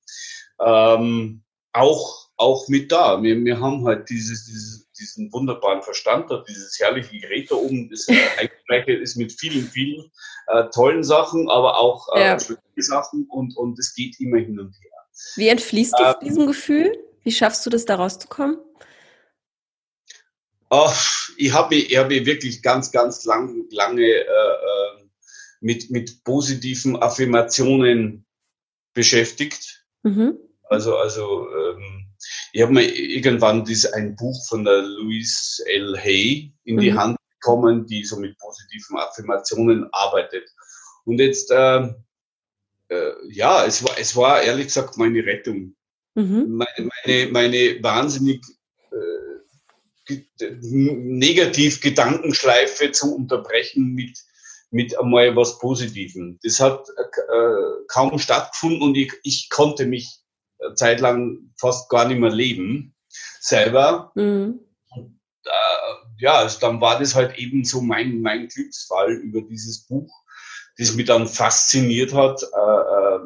B: ähm, auch, auch mit da. Wir, wir haben halt dieses, dieses, diesen wunderbaren Verstand, dieses herrliche Gerät da oben, das äh, ist mit vielen, vielen äh, tollen Sachen, aber auch äh, ja. Sachen und, und es geht immer hin und her.
A: Wie entfließt du ähm, diesem Gefühl? Wie schaffst du das, da rauszukommen?
B: Oh, ich habe mich, hab wirklich ganz, ganz lang, lange äh, äh, mit, mit positiven Affirmationen beschäftigt. Mhm. Also, also ähm, ich habe mir irgendwann dies, ein Buch von der Louise L. Hay in mhm. die Hand bekommen, die so mit positiven Affirmationen arbeitet. Und jetzt, äh, äh, ja, es war, es war ehrlich gesagt meine Rettung. Mhm. Meine, meine, meine wahnsinnig negativ Gedankenschleife zu unterbrechen mit, mit einmal was Positivem. Das hat äh, kaum stattgefunden und ich, ich konnte mich zeitlang fast gar nicht mehr leben selber. Mhm. Und, äh, ja, also dann war das halt eben so mein, mein Glücksfall über dieses Buch, das mich dann fasziniert hat, äh, äh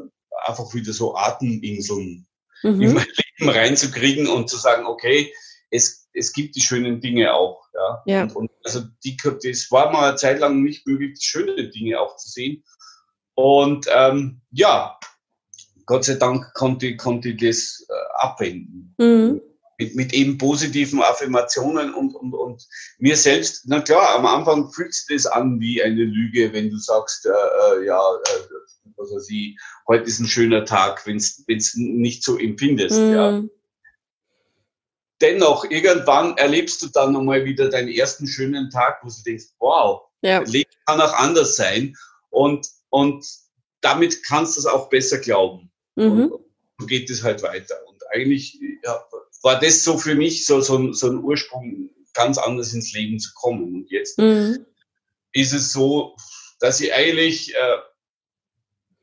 B: einfach wieder so Ateminseln mhm. in mein Leben reinzukriegen und zu sagen, okay, es, es gibt die schönen Dinge auch. Ja. ja. Und, und also die, das war mal eine Zeit lang nicht möglich, die schönen Dinge auch zu sehen. Und ähm, ja, Gott sei Dank konnte, konnte ich das äh, abwenden. Mhm. Mit, mit eben positiven Affirmationen und, und, und mir selbst, na klar, am Anfang fühlt sich das an wie eine Lüge, wenn du sagst, äh, äh ja, äh, was weiß ich, heute ist ein schöner Tag, wenn es nicht so empfindest. Mhm. Ja dennoch, irgendwann erlebst du dann nochmal wieder deinen ersten schönen Tag, wo du denkst, wow, ja. Leben kann auch anders sein. Und, und damit kannst du es auch besser glauben. Mhm. Und so geht es halt weiter. Und eigentlich ja, war das so für mich so, so, so ein Ursprung, ganz anders ins Leben zu kommen. Und jetzt mhm. ist es so, dass ich eigentlich äh,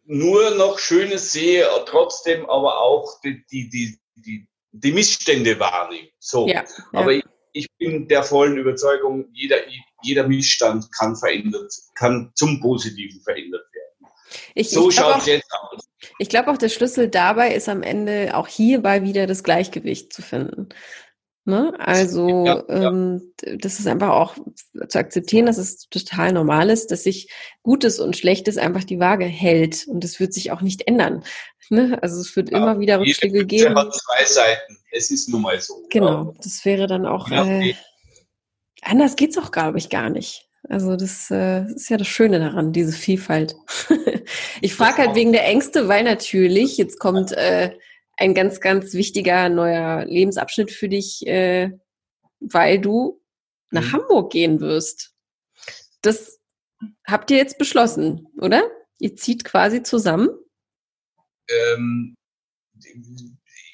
B: nur noch Schönes sehe, trotzdem aber auch die, die, die, die, die Missstände wahrnehme. So. Ja, Aber Ich, ich, bin der vollen Überzeugung, jeder, jeder Missstand kann verändert, kann zum Positiven verändert werden.
A: Ich, so schaut es jetzt aus. Ich glaube auch, der Schlüssel dabei ist am Ende auch hierbei wieder das Gleichgewicht zu finden. Ne? Also ja, ja. Ähm, das ist einfach auch zu akzeptieren, dass es total normal ist, dass sich Gutes und Schlechtes einfach die Waage hält und es wird sich auch nicht ändern. Ne? Also es wird ja, immer wieder Rückschläge geben.
B: hat zwei Seiten. Es ist nun mal so.
A: Genau, das wäre dann auch. Äh, anders geht's auch, glaube ich, gar nicht. Also das, äh, ist ja das Schöne daran, diese Vielfalt. ich frage halt wegen der Ängste, weil natürlich jetzt kommt äh, ein ganz, ganz wichtiger neuer Lebensabschnitt für dich, äh, weil du nach mhm. Hamburg gehen wirst. Das habt ihr jetzt beschlossen, oder? Ihr zieht quasi zusammen?
B: ähm,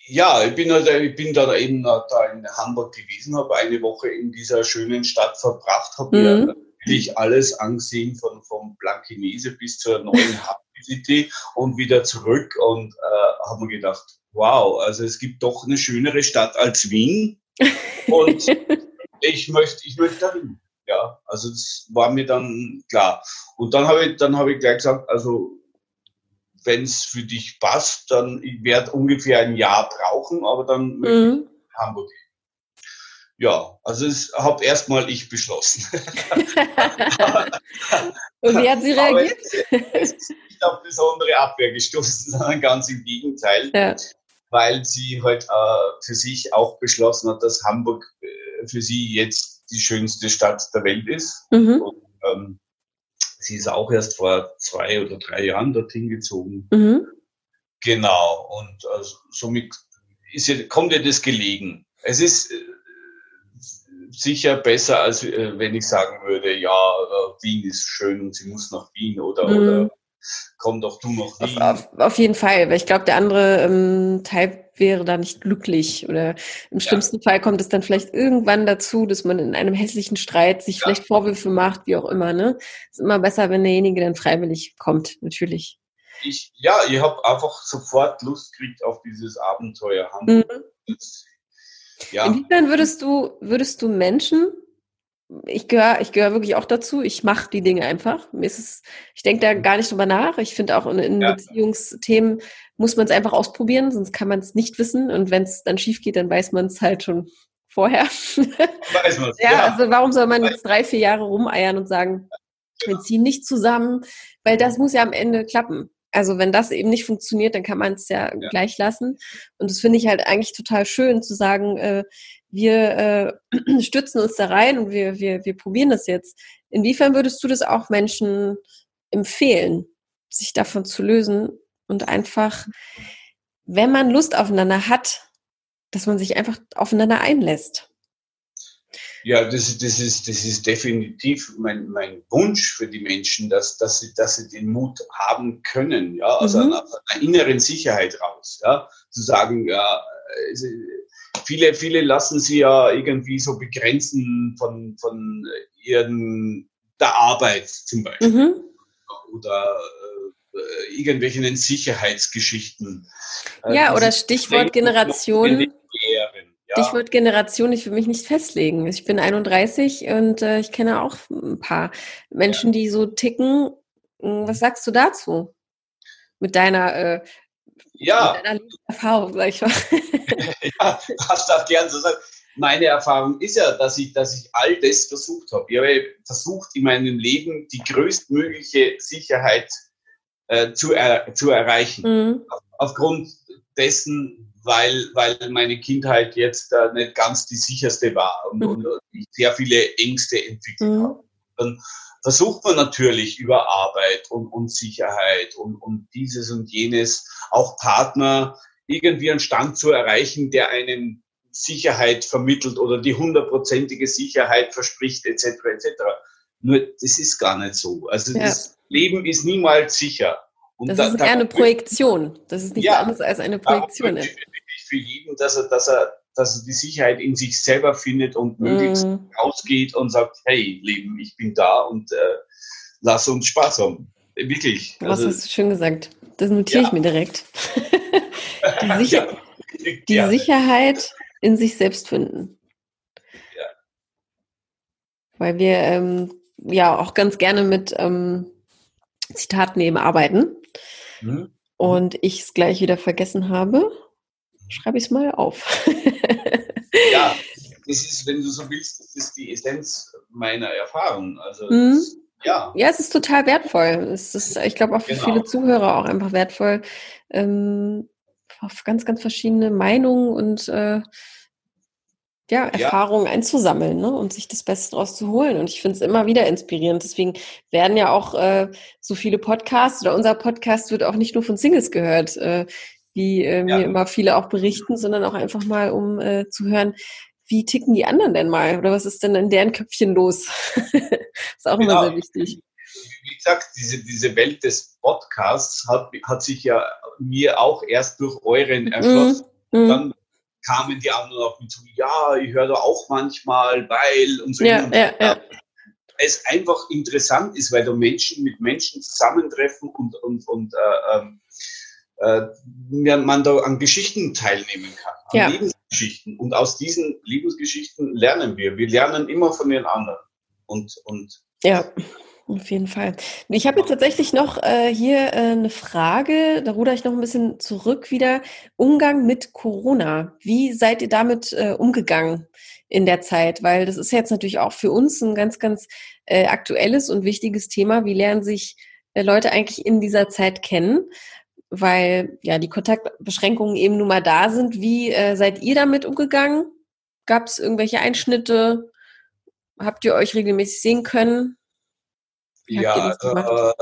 B: ja, ich bin, halt, ich bin dann eben da in Hamburg gewesen, habe eine Woche in dieser schönen Stadt verbracht, habe mhm. mir natürlich alles angesehen von vom Blankenese bis zur neuen Hafen City und wieder zurück und äh, habe mir gedacht, wow, also es gibt doch eine schönere Stadt als Wien und ich möchte, ich möchte dahin. Ja, also das war mir dann klar. Und dann habe ich, dann habe ich gleich gesagt, also wenn es für dich passt, dann ich werde ungefähr ein Jahr brauchen, aber dann möchte mhm. Hamburg gehen. Ja, also es habe erstmal ich beschlossen.
A: Und wie hat sie reagiert?
B: es, ist nicht auf besondere Abwehr gestoßen, sondern ganz im Gegenteil, ja. Weil sie halt äh, für sich auch beschlossen hat, dass Hamburg äh, für sie jetzt die schönste Stadt der Welt ist. Mhm. Und, ähm, sie ist auch erst vor zwei oder drei Jahren dorthin gezogen. Mhm. Genau, und also somit ihr, kommt ihr das gelegen. Es ist äh, sicher besser, als äh, wenn ich sagen würde, ja, äh, Wien ist schön und sie muss nach Wien oder, mhm. oder komm doch du noch
A: Auf, auf, auf jeden Fall, weil ich glaube, der andere ähm, Teil wäre da nicht glücklich oder im schlimmsten ja. Fall kommt es dann vielleicht irgendwann dazu, dass man in einem hässlichen Streit sich ja. vielleicht Vorwürfe macht, wie auch immer. Ne, ist immer besser, wenn derjenige dann freiwillig kommt, natürlich.
B: Ich, ja, ich habe einfach sofort Lust gekriegt auf dieses Abenteuer. Mhm.
A: ja. Inwiefern würdest du, würdest du Menschen ich gehöre ich gehöre wirklich auch dazu. Ich mache die Dinge einfach. Mir ist es, ich denke da gar nicht drüber nach. Ich finde auch in, in ja. Beziehungsthemen muss man es einfach ausprobieren, sonst kann man es nicht wissen. Und wenn es dann schief geht, dann weiß man es halt schon vorher. Weiß man ja, ja, also warum soll man jetzt drei, vier Jahre rumeiern und sagen, wir ziehen nicht zusammen, weil das muss ja am Ende klappen. Also wenn das eben nicht funktioniert, dann kann man es ja, ja, gleich lassen. Und das finde ich halt eigentlich total schön zu sagen, äh, wir äh, stützen uns da rein und wir, wir, wir probieren das jetzt. Inwiefern würdest du das auch Menschen empfehlen, sich davon zu lösen und einfach, wenn man Lust aufeinander hat, dass man sich einfach aufeinander einlässt?
B: Ja, das, das, ist, das ist definitiv mein, mein Wunsch für die Menschen, dass, dass, sie, dass sie den Mut haben können, ja, aus, mhm. einer, aus einer inneren Sicherheit raus, ja, zu sagen, ja, viele, viele lassen sie ja irgendwie so begrenzen von, von ihren, der Arbeit zum Beispiel. Mhm. Oder äh, irgendwelchen Sicherheitsgeschichten.
A: Ja, äh, oder Stichwort Generation. Ja. Stichwort Generation, ich will mich nicht festlegen. Ich bin 31 und äh, ich kenne auch ein paar Menschen, die so ticken. Hm, was sagst du dazu? Mit deiner äh,
B: ja.
A: Erfahrung, sag ich mal.
B: ja, das darf gern so sein. Meine Erfahrung ist ja, dass ich, dass ich all das versucht habe. Ich habe versucht, in meinem Leben die größtmögliche Sicherheit äh, zu, er, zu erreichen. Mhm. Aufgrund dessen, weil, weil meine Kindheit jetzt äh, nicht ganz die sicherste war und, mhm. und ich sehr viele Ängste entwickelt mhm. habe. Dann versucht man natürlich über Arbeit und, und Sicherheit und, und dieses und jenes auch Partner irgendwie einen Stand zu erreichen, der einen Sicherheit vermittelt oder die hundertprozentige Sicherheit verspricht, etc. etc. Nur das ist gar nicht so. Also ja. das Leben ist niemals sicher.
A: Und das da, ist eher eine Projektion. Das ist nichts ja, anderes als eine Projektion.
B: Für jeden, dass er, dass er dass er die Sicherheit in sich selber findet und möglichst mm. rausgeht und sagt, hey, Leben, ich bin da und äh, lass uns Spaß haben. Wirklich.
A: Was also, hast du schön gesagt. Das notiere ja. ich mir direkt. die, Sicher ja, die Sicherheit in sich selbst finden. Ja. Weil wir ähm, ja auch ganz gerne mit ähm, Zitaten eben arbeiten. Mhm. Und ich es gleich wieder vergessen habe schreibe ich es mal auf.
B: ja, das ist, wenn du so willst, das ist die Essenz meiner Erfahrung. Also mhm. das, ja.
A: Ja, es ist total wertvoll. Es ist, ich glaube, auch für genau. viele Zuhörer auch einfach wertvoll, ähm, auf ganz, ganz verschiedene Meinungen und äh, ja, Erfahrungen ja. einzusammeln ne? und sich das Beste daraus zu holen. Und ich finde es immer wieder inspirierend. Deswegen werden ja auch äh, so viele Podcasts oder unser Podcast wird auch nicht nur von Singles gehört. Äh, wie äh, mir immer viele auch berichten, sondern auch einfach mal, um äh, zu hören, wie ticken die anderen denn mal oder was ist denn in deren Köpfchen los? ist auch genau. immer sehr wichtig.
B: Wie gesagt, diese, diese Welt des Podcasts hat, hat sich ja mir auch erst durch euren mhm. erschlossen. Mhm. Dann kamen die anderen auf mich zu, ja, ich höre da auch manchmal, weil und so. Ja, und ja, ja. Es einfach interessant ist, weil du Menschen mit Menschen zusammentreffen und, und, und äh, ähm, äh, man da an Geschichten teilnehmen kann, an ja. Lebensgeschichten. Und aus diesen Lebensgeschichten lernen wir. Wir lernen immer von den anderen. Und, und
A: ja. Auf jeden Fall. Ich habe jetzt tatsächlich noch äh, hier äh, eine Frage, da ruder ich noch ein bisschen zurück wieder. Umgang mit Corona. Wie seid ihr damit äh, umgegangen in der Zeit? Weil das ist jetzt natürlich auch für uns ein ganz, ganz äh, aktuelles und wichtiges Thema. Wie lernen sich äh, Leute eigentlich in dieser Zeit kennen? weil ja die Kontaktbeschränkungen eben nun mal da sind. Wie äh, seid ihr damit umgegangen? Gab es irgendwelche Einschnitte? Habt ihr euch regelmäßig sehen können?
B: Ja, äh,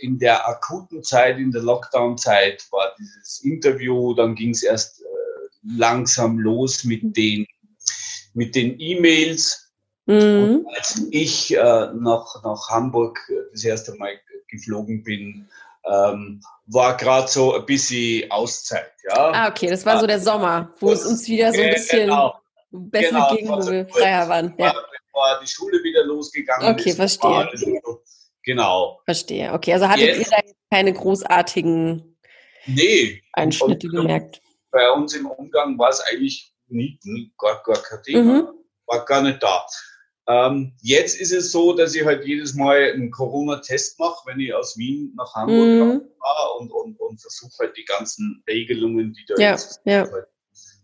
B: in der akuten Zeit, in der Lockdown-Zeit war dieses Interview, dann ging es erst äh, langsam los mit mhm. den mit den E-Mails. Mhm. als ich äh, nach, nach Hamburg das erste Mal geflogen bin, ähm, war gerade so ein bisschen Auszeit. Ja?
A: Ah, okay, das war so der Sommer, wo das, es uns wieder so ein bisschen genau, besser genau, ging, wo wir freier waren.
B: Ja. War die Schule wieder losgegangen
A: Okay, ist, verstehe.
B: So, genau.
A: Verstehe, okay. Also hattet jetzt, ihr da keine großartigen
B: nee,
A: Einschnitte gemerkt?
B: Bei uns im Umgang war es eigentlich nie, nie, gar, gar kein Thema. Mhm. War gar nicht da. Ähm, jetzt ist es so, dass ich halt jedes Mal einen Corona-Test mache, wenn ich aus Wien nach Hamburg mhm. fahre und, und, und versuche halt die ganzen Regelungen, die da
A: ja, jetzt ja.
B: Halt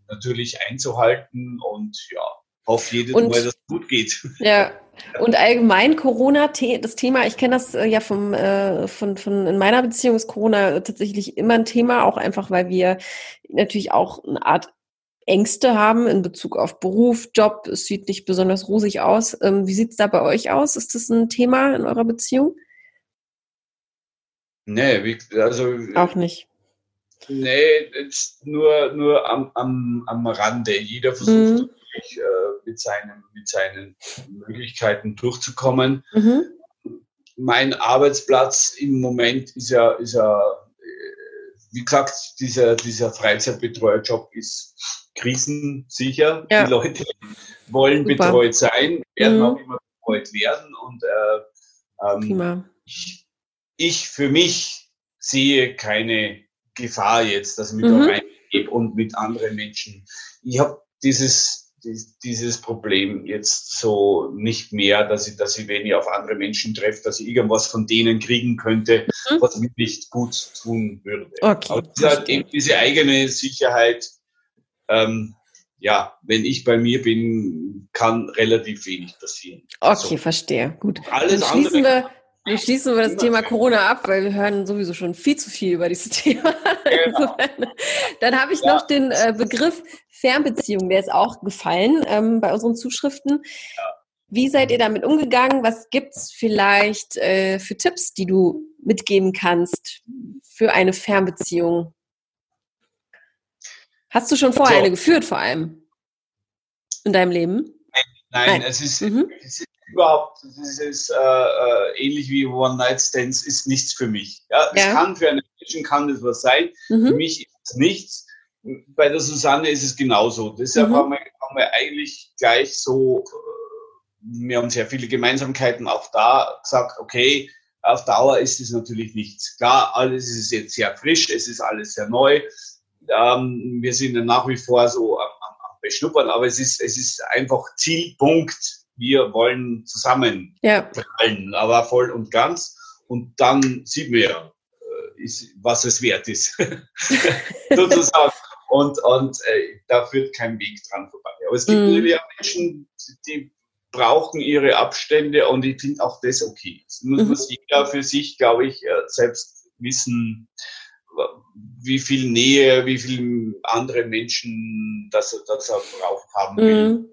B: natürlich einzuhalten und ja, hoffe jedes und, Mal, dass es gut geht.
A: Ja, und allgemein Corona, das Thema, ich kenne das äh, ja vom, äh, von, von in meiner Beziehung ist Corona tatsächlich immer ein Thema, auch einfach, weil wir natürlich auch eine Art Ängste haben in Bezug auf Beruf, Job. Es sieht nicht besonders rosig aus. Ähm, wie sieht es da bei euch aus? Ist das ein Thema in eurer Beziehung?
B: Nee, wie, also.
A: Auch nicht.
B: Nee, nur, nur am, am, am Rande. Jeder versucht mhm. natürlich, äh, mit, seinen, mit seinen Möglichkeiten durchzukommen. Mhm. Mein Arbeitsplatz im Moment ist ja, ist ja äh, wie gesagt, dieser, dieser Freizeitbetreuerjob ist krisensicher. Ja. Die Leute wollen Super. betreut sein, werden mhm. auch immer betreut werden. Und äh, ähm, ich, ich, für mich sehe keine Gefahr jetzt, dass ich mich mhm. da reingebe und mit anderen Menschen. Ich habe dieses dieses Problem jetzt so nicht mehr, dass ich, dass ich, wenn ich auf andere Menschen treffe, dass ich irgendwas von denen kriegen könnte, mhm. was mir nicht gut tun würde.
A: Okay,
B: Aber diese, diese eigene Sicherheit ähm, ja, wenn ich bei mir bin, kann relativ wenig passieren.
A: Okay, so. verstehe. Gut. Alles Dann schließen wir, wir schließen wir das Thema Corona ab, weil wir hören sowieso schon viel zu viel über dieses Thema. Genau. Dann habe ich ja. noch den äh, Begriff Fernbeziehung, der ist auch gefallen ähm, bei unseren Zuschriften. Ja. Wie seid ihr damit umgegangen? Was gibt es vielleicht äh, für Tipps, die du mitgeben kannst für eine Fernbeziehung? Hast du schon vorher so. eine geführt, vor allem? In deinem Leben?
B: Nein, nein. Es, ist, mhm. es ist überhaupt, es ist äh, äh, ähnlich wie One-Night-Stands, ist nichts für mich. Ja, es ja. kann für einen Menschen kann das was sein, mhm. für mich ist es nichts. Bei der Susanne ist es genauso. Deshalb mhm. haben, wir, haben, wir, eigentlich gleich so, äh, wir haben sehr viele Gemeinsamkeiten auch da gesagt, okay, auf Dauer ist es natürlich nichts. Klar, alles ist jetzt sehr frisch, es ist alles sehr neu. Ähm, wir sind ja nach wie vor so am Beschnuppern, aber es ist, es ist einfach Zielpunkt. Wir wollen zusammen
A: ja.
B: fallen, aber voll und ganz. Und dann sieht man ja, äh, ist, was es wert ist, sozusagen. Und, und äh, da führt kein Weg dran vorbei. Aber es gibt mm. natürlich auch Menschen, die brauchen ihre Abstände und ich finde auch das okay. Das muss mhm. jeder für sich, glaube ich, äh, selbst wissen, wie viel Nähe, wie viel andere Menschen das, das er braucht haben will.
A: Mhm.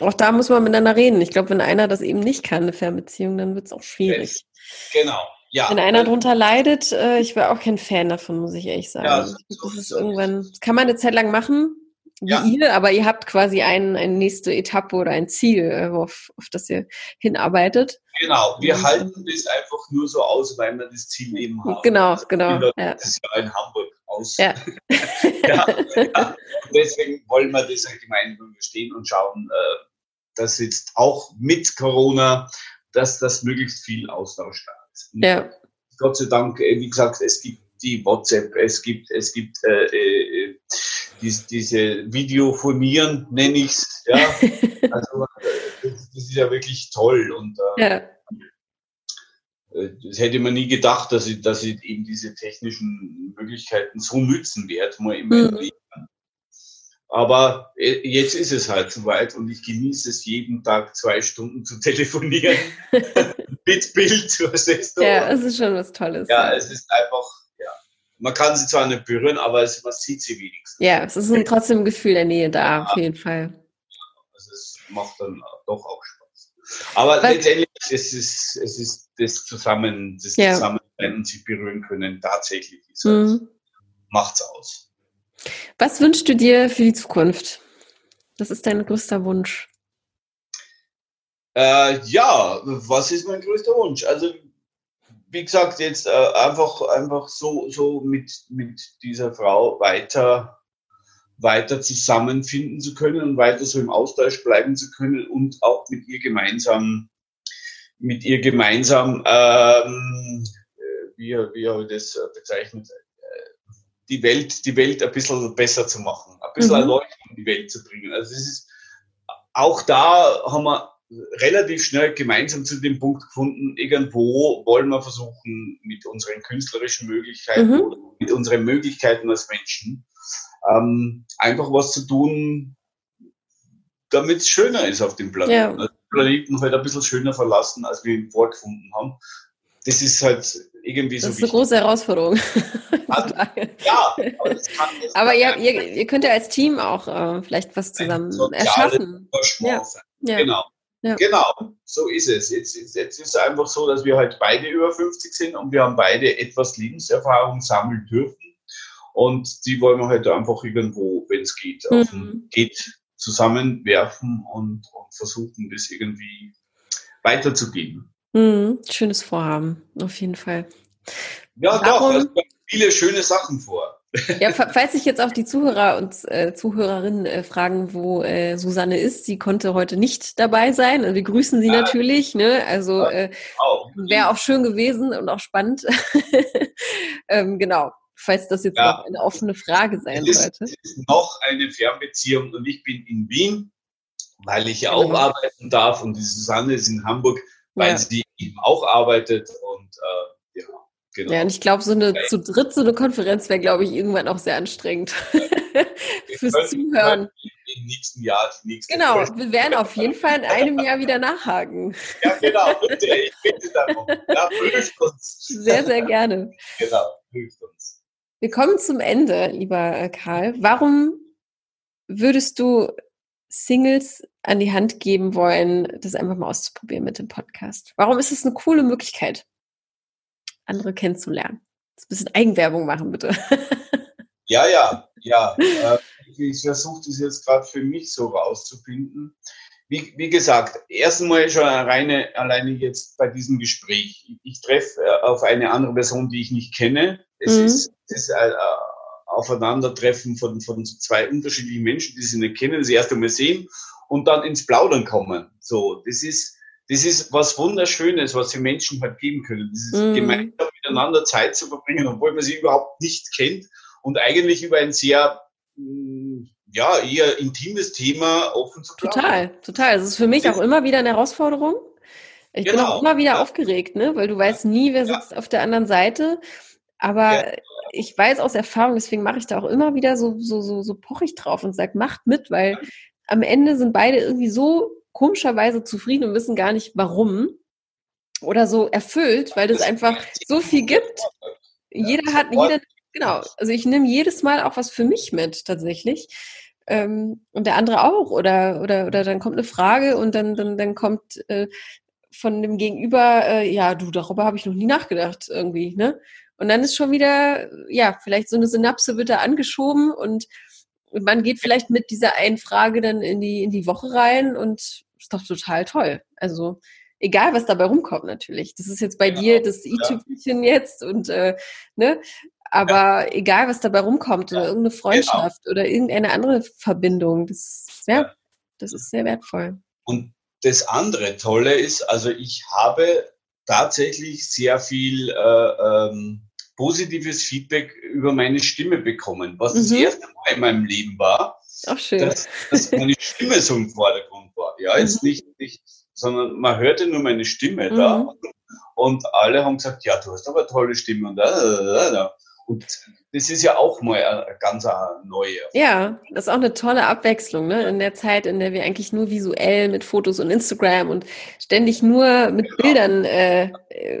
A: Auch da muss man miteinander reden. Ich glaube, wenn einer das eben nicht kann, eine Fernbeziehung, dann wird es auch schwierig.
B: Genau. Ja.
A: Wenn einer darunter leidet, äh, ich wäre auch kein Fan davon, muss ich ehrlich sagen. Ja, das, das ist irgendwann, das kann man eine Zeit lang machen, wie ja. ihr, aber ihr habt quasi ein, eine nächste Etappe oder ein Ziel, äh, auf, auf das ihr hinarbeitet.
B: Genau, wir halten das einfach nur so aus, weil wir das Ziel eben haben.
A: Genau, genau.
B: Das ist ja in Hamburg aus. Ja. ja, ja. deswegen wollen wir das gemeinsam verstehen und schauen, äh, dass jetzt auch mit Corona, dass das möglichst viel Austausch da ist.
A: ja.
B: Gott sei Dank, äh, wie gesagt, es gibt die WhatsApp, es gibt, es gibt äh, dies, diese Videofonieren, nenne ich es. Ja? Also, das, das, ist ja wirklich toll. Und äh, ja. Äh, das hätte man nie gedacht, dass ich, dass ich eben diese technischen Möglichkeiten so nützen werde, mal in meinem mhm. Leben. Aber äh, jetzt ist es halt soweit und ich genieße es jeden Tag zwei Stunden zu telefonieren. Mit Bild,
A: verstehst du? Ja, es ist schon was Tolles.
B: Ja, es ist einfach. Man kann sie zwar nicht berühren, aber es, man sieht sie wenigstens.
A: Ja, es ist ein, trotzdem ein Gefühl der Nähe da, ja. auf jeden Fall.
B: Also es macht dann doch auch Spaß. Aber was? letztendlich es ist es ist das Zusammen, das ja. Zusammensein und sich berühren können tatsächlich ist mhm. macht's aus.
A: Was wünschst du dir für die Zukunft? Was ist dein größter Wunsch?
B: Äh, ja, was ist mein größter Wunsch? Also, wie gesagt, jetzt äh, einfach, einfach so, so mit, mit dieser Frau weiter, weiter zusammenfinden zu können und weiter so im Austausch bleiben zu können und auch mit ihr gemeinsam, mit ihr gemeinsam, ähm, wie, wie habe ich das bezeichnet, äh, die Welt, die Welt ein bisschen besser zu machen, ein bisschen mhm. Erleuchtung in die Welt zu bringen. Also es ist, auch da haben wir relativ schnell gemeinsam zu dem Punkt gefunden, irgendwo wollen wir versuchen, mit unseren künstlerischen Möglichkeiten mhm. oder mit unseren Möglichkeiten als Menschen ähm, einfach was zu tun, damit es schöner ist auf dem Planeten. Ja. Also Planeten halt ein bisschen schöner verlassen, als wir ihn vorgefunden haben. Das ist halt irgendwie so.
A: Das ist eine große Herausforderung.
B: Also, ja,
A: aber, das kann, das aber ihr, ihr, ihr, könnt ja als Team auch äh, vielleicht was zusammen erschaffen.
B: Ja. ja. Genau. Ja. Genau, so ist es. Jetzt, jetzt ist es einfach so, dass wir halt beide über 50 sind und wir haben beide etwas Lebenserfahrung sammeln dürfen. Und die wollen wir halt einfach irgendwo, wenn es geht, mhm. geht, zusammenwerfen und, und, versuchen, das irgendwie weiterzugeben.
A: Mhm. Schönes Vorhaben, auf jeden Fall.
B: Ja, Warum? doch, es kommen viele schöne Sachen vor.
A: Ja, falls sich jetzt auch die Zuhörer und äh, Zuhörerinnen äh, fragen, wo äh, Susanne ist, sie konnte heute nicht dabei sein. Und wir grüßen sie ja. natürlich. Ne? Also äh, wäre auch schön gewesen und auch spannend. ähm, genau, falls das jetzt ja. noch eine offene Frage sein
B: es ist,
A: sollte.
B: Es ist noch eine Fernbeziehung und ich bin in Wien, weil ich ja auch genau. arbeiten darf und die Susanne ist in Hamburg, weil ja. sie eben auch arbeitet und äh,
A: Genau. Ja, und ich glaube, so eine zu dritt so eine Konferenz wäre, glaube ich, irgendwann auch sehr anstrengend fürs Zuhören.
B: Im nächsten Jahr,
A: die nächste Genau, Folge. wir werden auf jeden Fall in einem Jahr wieder nachhaken.
B: Ja, genau, bitte, ich bitte darum. Ja, prüft uns.
A: Sehr, sehr gerne.
B: Genau, prüft uns.
A: Wir kommen zum Ende, lieber äh, Karl. Warum würdest du Singles an die Hand geben wollen, das einfach mal auszuprobieren mit dem Podcast? Warum ist es eine coole Möglichkeit? Andere kennenzulernen. Ein bisschen Eigenwerbung machen, bitte.
B: ja, ja, ja. Äh, ich versuche das jetzt gerade für mich so rauszufinden. Wie, wie gesagt, erstmal schon alleine, alleine jetzt bei diesem Gespräch. Ich treffe äh, auf eine andere Person, die ich nicht kenne. Es mhm. ist, ist ein Aufeinandertreffen von, von zwei unterschiedlichen Menschen, die sie nicht kennen, das erste Mal sehen und dann ins Plaudern kommen. So, das ist, das ist was Wunderschönes, was die Menschen halt geben können. Dieses mhm. gemeinsam miteinander Zeit zu verbringen, obwohl man sie überhaupt nicht kennt und eigentlich über ein sehr mm, ja, eher intimes Thema offen zu
A: plaudern. Total, total. Das ist für mich das auch immer wieder eine Herausforderung. Ich genau, bin auch immer wieder ja. aufgeregt, ne? weil du weißt nie, wer sitzt ja. auf der anderen Seite. Aber ja. ich weiß aus Erfahrung, deswegen mache ich da auch immer wieder so, so, so, so pochig drauf und sage, macht mit, weil am Ende sind beide irgendwie so komischerweise zufrieden und wissen gar nicht warum oder so erfüllt, weil es einfach so viel gibt. Jeder hat, jeder, genau, also ich nehme jedes Mal auch was für mich mit, tatsächlich. Ähm, und der andere auch. Oder, oder, oder dann kommt eine Frage und dann, dann, dann kommt äh, von dem Gegenüber, äh, ja, du, darüber habe ich noch nie nachgedacht, irgendwie, ne? Und dann ist schon wieder, ja, vielleicht so eine Synapse wird da angeschoben und, und man geht vielleicht mit dieser einen Frage dann in die, in die Woche rein und ist doch total toll. Also egal, was dabei rumkommt natürlich. Das ist jetzt bei genau. dir das i-Tüpfelchen ja. jetzt und äh, ne, aber ja. egal, was dabei rumkommt oder irgendeine genau. Freundschaft genau. oder irgendeine andere Verbindung, das ja, das ist sehr wertvoll.
B: Und das andere Tolle ist, also ich habe tatsächlich sehr viel äh, ähm, positives Feedback über meine Stimme bekommen, was mhm. das erste Mal in meinem Leben war.
A: Ach schön.
B: Dass, dass meine Stimme so im Vordergrund war. Ja, jetzt mhm. nicht, nicht, sondern man hörte nur meine Stimme mhm. da. Und alle haben gesagt, ja, du hast aber eine tolle Stimme. Und, da, und das ist ja auch mal eine ganz neue.
A: Ja, das ist auch eine tolle Abwechslung, ne? In der Zeit, in der wir eigentlich nur visuell mit Fotos und Instagram und ständig nur mit genau. Bildern äh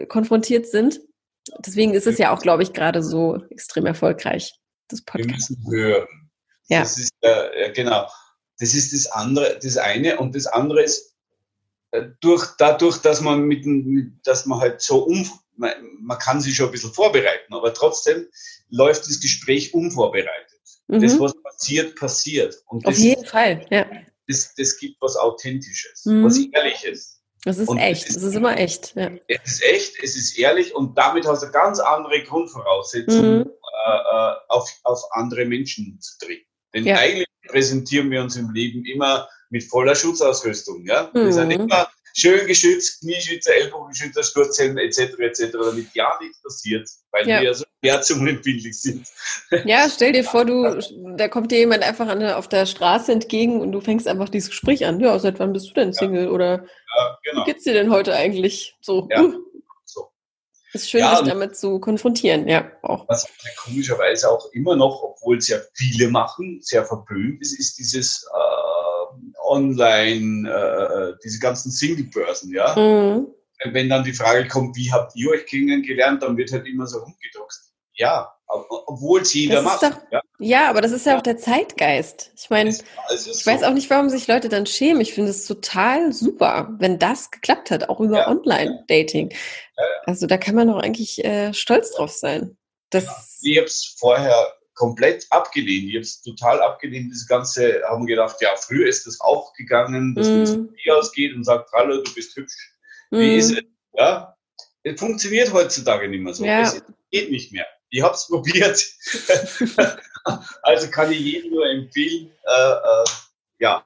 A: konfrontiert sind. Deswegen ist es ja auch, glaube ich, gerade so extrem erfolgreich, das
B: Podcast. Wir müssen hören. Ja. Das ist, äh, genau. Das ist das andere, das eine. Und das andere ist, äh, durch, dadurch, dass man mit, dass man halt so um, man, man, kann sich schon ein bisschen vorbereiten, aber trotzdem läuft das Gespräch unvorbereitet. Mhm. Das, was passiert, passiert.
A: Und Auf jeden Fall, ja.
B: Das, das gibt was Authentisches, mhm. was Ehrliches.
A: Das ist und echt, es ist, ist, immer echt. Ja.
B: Es ist echt, es ist ehrlich und damit hast du ganz andere Grundvoraussetzungen, mhm. äh, äh auf, auf andere Menschen zu treten. Denn ja. eigentlich präsentieren wir uns im Leben immer mit voller Schutzausrüstung. Ja? Wir sind mhm. immer schön geschützt, Knieschützer, Ellbogenschützer, Sturzhelm etc. etc., damit ja nichts passiert, weil ja. wir ja so schmerzunempfindlich sind.
A: Ja, stell dir vor, du, da kommt dir jemand einfach an, auf der Straße entgegen und du fängst einfach dieses Gespräch an. Ja, seit wann bist du denn Single? Ja. Oder ja, genau. wie geht's dir denn heute eigentlich? So. Ja. Uh. Ist schön, ja, sich damit zu konfrontieren, ja, auch.
B: Was komischerweise auch immer noch, obwohl es ja viele machen, sehr verpönt ist, ist dieses äh, online, äh, diese ganzen Single-Börsen, ja. Mhm. Wenn dann die Frage kommt, wie habt ihr euch kennengelernt, dann wird halt immer so rumgedruckst. Ja, obwohl es jeder macht.
A: Doch, ja. Ja. aber das ist ja, ja, auch der Zeitgeist. Ich meine, ich so. weiß auch nicht, warum sich Leute dann schämen. Ich finde es total super, wenn das geklappt hat, auch über ja. Online-Dating. Also da kann man doch eigentlich äh, stolz drauf sein.
B: Das ich habe es vorher komplett abgelehnt. Ich habe es total abgelehnt, das Ganze, haben gedacht, ja, früher ist das auch gegangen, dass mm. man zum Bier ausgeht und sagt, hallo, du bist hübsch. Mm. Wie ist es? Ja, es funktioniert heutzutage nicht mehr so. Ja. Es geht nicht mehr. Ich habe es probiert. also kann ich jedem nur empfehlen, äh, äh, ja,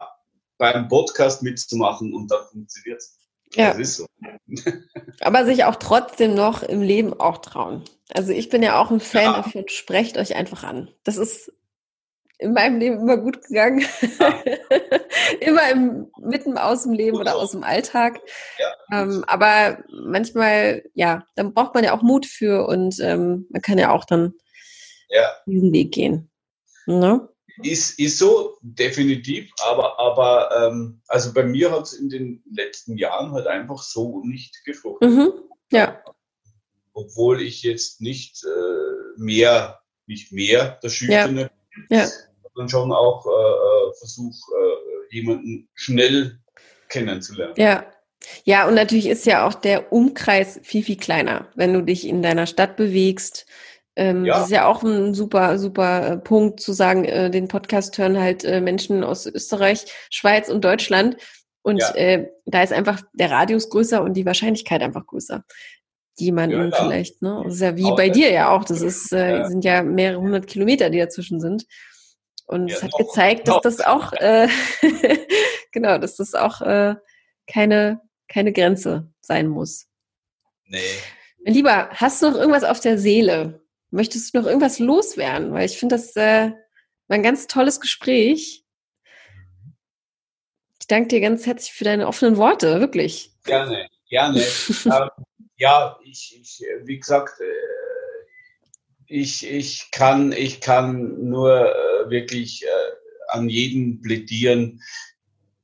B: beim Podcast mitzumachen und dann funktioniert es. Ja. Das ist so.
A: Aber sich auch trotzdem noch im Leben auch trauen. Also ich bin ja auch ein Fan ja. davon, sprecht euch einfach an. Das ist in meinem Leben immer gut gegangen. Ja. immer im, mitten aus dem Leben oder aus dem Alltag. Ja. Ähm, aber manchmal, ja, dann braucht man ja auch Mut für und ähm, man kann ja auch dann diesen Weg gehen. Ne?
B: Ist, ist so, definitiv, aber, aber ähm, also bei mir hat es in den letzten Jahren halt einfach so nicht gefruchtet. Mhm.
A: Ja.
B: Obwohl ich jetzt nicht äh, mehr, nicht mehr der Schüchterne
A: ja. ja.
B: sondern schon auch äh, äh versuche, äh, jemanden schnell kennenzulernen.
A: Ja. Ja, und natürlich ist ja auch der Umkreis viel, viel kleiner, wenn du dich in deiner Stadt bewegst ähm, ja. Das ist ja auch ein super, super äh, Punkt zu sagen, äh, den Podcast hören halt äh, Menschen aus Österreich, Schweiz und Deutschland. Und ja. äh, da ist einfach der Radius größer und die Wahrscheinlichkeit einfach größer. Jemanden ja, vielleicht, ne? Das ist ja wie auch bei dir ja auch. Das ist, äh, sind ja mehrere hundert Kilometer, die dazwischen sind. Und es hat gezeigt, dass das auch, äh, genau, dass das auch keine, keine Grenze sein muss.
B: Nee.
A: Mein Lieber, hast du noch irgendwas auf der Seele? Möchtest du noch irgendwas loswerden? Weil ich finde, das äh, war ein ganz tolles Gespräch. Ich danke dir ganz herzlich für deine offenen Worte, wirklich.
B: Gerne, gerne. ähm, ja, ich, ich, wie gesagt, äh, ich, ich, kann, ich kann nur äh, wirklich äh, an jeden plädieren,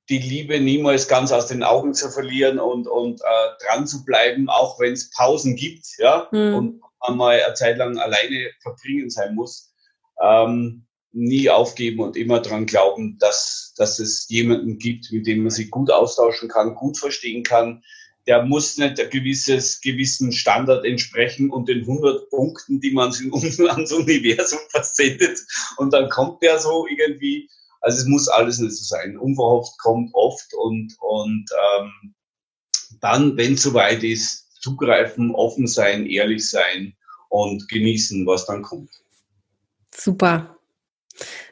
B: die Liebe niemals ganz aus den Augen zu verlieren und, und äh, dran zu bleiben, auch wenn es Pausen gibt, ja, hm. und einmal eine Zeit lang alleine verbringen sein muss, ähm, nie aufgeben und immer dran glauben, dass, dass es jemanden gibt, mit dem man sich gut austauschen kann, gut verstehen kann. Der muss nicht ein gewisses, gewissen Standard entsprechen und den 100 Punkten, die man ans Universum versendet. Und dann kommt der so irgendwie. Also es muss alles nicht so sein. Unverhofft kommt oft und, und ähm, dann, wenn es soweit ist, zugreifen, offen sein, ehrlich sein und genießen, was dann kommt.
A: Super.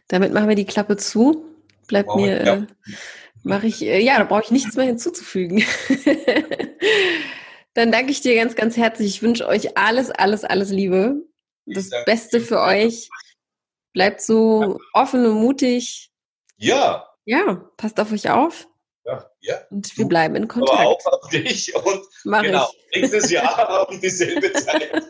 A: Damit machen wir die Klappe zu. Bleibt oh, mir, ja. äh, mache ich, äh, ja, da brauche ich nichts mehr hinzuzufügen. dann danke ich dir ganz, ganz herzlich. Ich wünsche euch alles, alles, alles Liebe. Das Beste für euch. Bleibt so offen und mutig.
B: Ja.
A: Ja, passt auf euch auf.
B: Ja, ja.
A: Und wir bleiben in Kontakt.
B: Aber auch auf dich und Mach genau, ich. nächstes Jahr um dieselbe Zeit.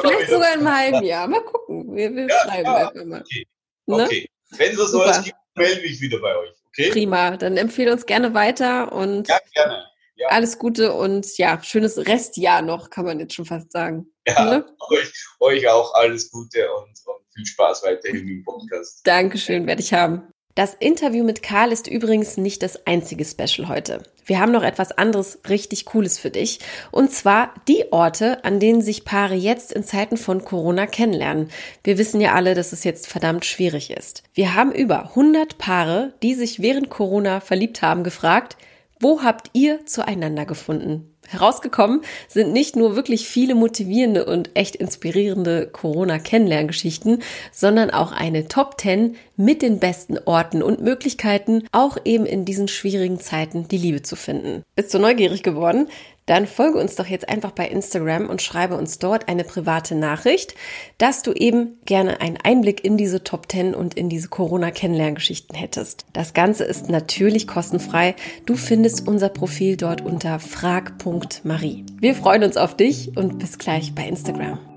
A: Vielleicht sogar einem halben Jahr. Mal gucken. Wir, wir ja, schreiben ja, einfach mal.
B: Okay. Ne? okay. Wenn es was Neues gibt, melde mich wieder bei euch. Okay?
A: Prima. Dann empfehle uns gerne weiter und
B: ja, gerne. Ja.
A: alles Gute und ja, schönes Restjahr noch, kann man jetzt schon fast sagen.
B: Ja, ne? euch, euch auch alles Gute und, und viel Spaß weiterhin im Podcast.
A: Dankeschön, werde ich haben. Das Interview mit Karl ist übrigens nicht das einzige Special heute. Wir haben noch etwas anderes richtig Cooles für dich. Und zwar die Orte, an denen sich Paare jetzt in Zeiten von Corona kennenlernen. Wir wissen ja alle, dass es jetzt verdammt schwierig ist. Wir haben über 100 Paare, die sich während Corona verliebt haben, gefragt, Wo habt ihr zueinander gefunden? Herausgekommen sind nicht nur wirklich viele motivierende und echt inspirierende Corona-Kennenlerngeschichten, sondern auch eine Top 10 mit den besten Orten und Möglichkeiten, auch eben in diesen schwierigen Zeiten die Liebe zu finden. Bist du neugierig geworden? Dann folge uns doch jetzt einfach bei Instagram und schreibe uns dort eine private Nachricht, dass du eben gerne einen Einblick in diese Top 10 und in diese Corona-Kennenlerngeschichten hättest. Das Ganze ist natürlich kostenfrei. Du findest unser Profil dort unter frag.marie. Wir freuen uns auf dich und bis gleich bei Instagram.